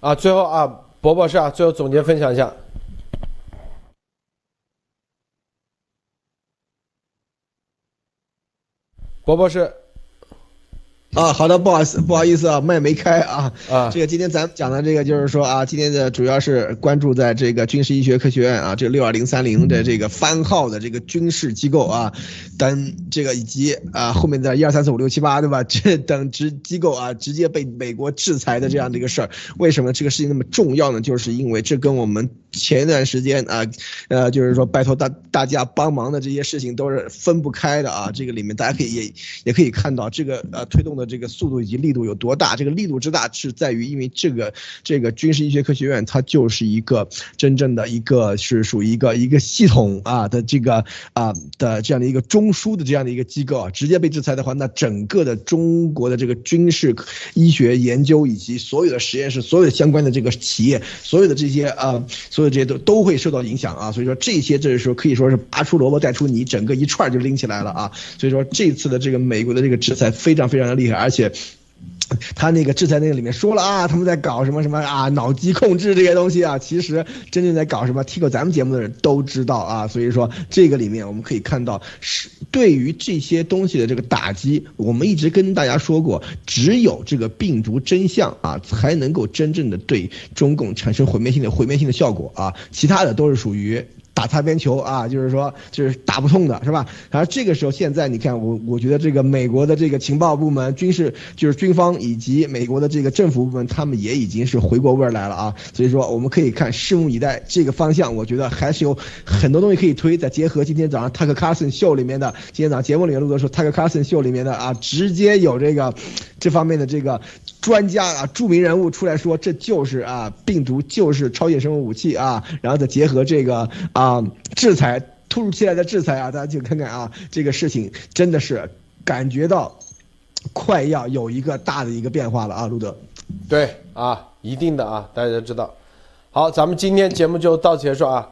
啊，最后啊，博博士啊，最后总结分享一下。博博士。啊，好的，不好意思，不好意思啊，麦没开啊。啊，这个今天咱们讲的这个就是说啊，今天的主要是关注在这个军事医学科学院啊，这六二零三零的这个番号的这个军事机构啊，等这个以及啊后面的一二三四五六七八对吧？这等直机构啊，直接被美国制裁的这样的一个事儿。为什么这个事情那么重要呢？就是因为这跟我们。前一段时间啊，呃，就是说拜托大大家帮忙的这些事情都是分不开的啊。这个里面大家可以也也可以看到，这个呃推动的这个速度以及力度有多大。这个力度之大是在于，因为这个这个军事医学科学院它就是一个真正的一个是属于一个一个系统啊的这个啊的这样的一个中枢的这样的一个机构啊，直接被制裁的话，那整个的中国的这个军事医学研究以及所有的实验室、所有的相关的这个企业、所有的这些啊。所有这些都都会受到影响啊，所以说这些这时候可以说是拔出萝卜带出泥，整个一串就拎起来了啊。所以说这次的这个美国的这个制裁非常非常的厉害，而且。他那个制裁那个里面说了啊，他们在搞什么什么啊，脑机控制这些东西啊，其实真正在搞什么，听过咱们节目的人都知道啊。所以说这个里面我们可以看到，是对于这些东西的这个打击，我们一直跟大家说过，只有这个病毒真相啊，才能够真正的对中共产生毁灭性的毁灭性的效果啊，其他的都是属于。打擦边球啊，就是说，就是打不通的，是吧？然后这个时候，现在你看，我我觉得这个美国的这个情报部门、军事就是军方以及美国的这个政府部门，他们也已经是回过味儿来了啊。所以说，我们可以看，拭目以待。这个方向，我觉得还是有很多东西可以推。再结合今天早上 Tucker Carlson 秀里面的，今天早上节目里面录的时候，Tucker Carlson 秀里面的啊，直接有这个这方面的这个。专家啊，著名人物出来说，这就是啊，病毒就是超限生物武器啊，然后再结合这个啊制裁，突如其来的制裁啊，大家就看看啊，这个事情真的是感觉到快要有一个大的一个变化了啊，路德。对啊，一定的啊，大家都知道。好，咱们今天节目就到此结束啊，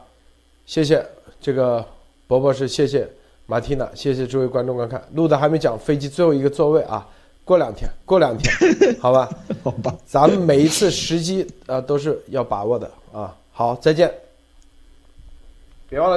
谢谢这个博博士，谢谢马蒂娜，谢谢诸位观众观看。路德还没讲飞机最后一个座位啊。过两天，[laughs] 过两天，好吧，好吧，咱们每一次时机啊都是要把握的啊。好，再见，别忘了。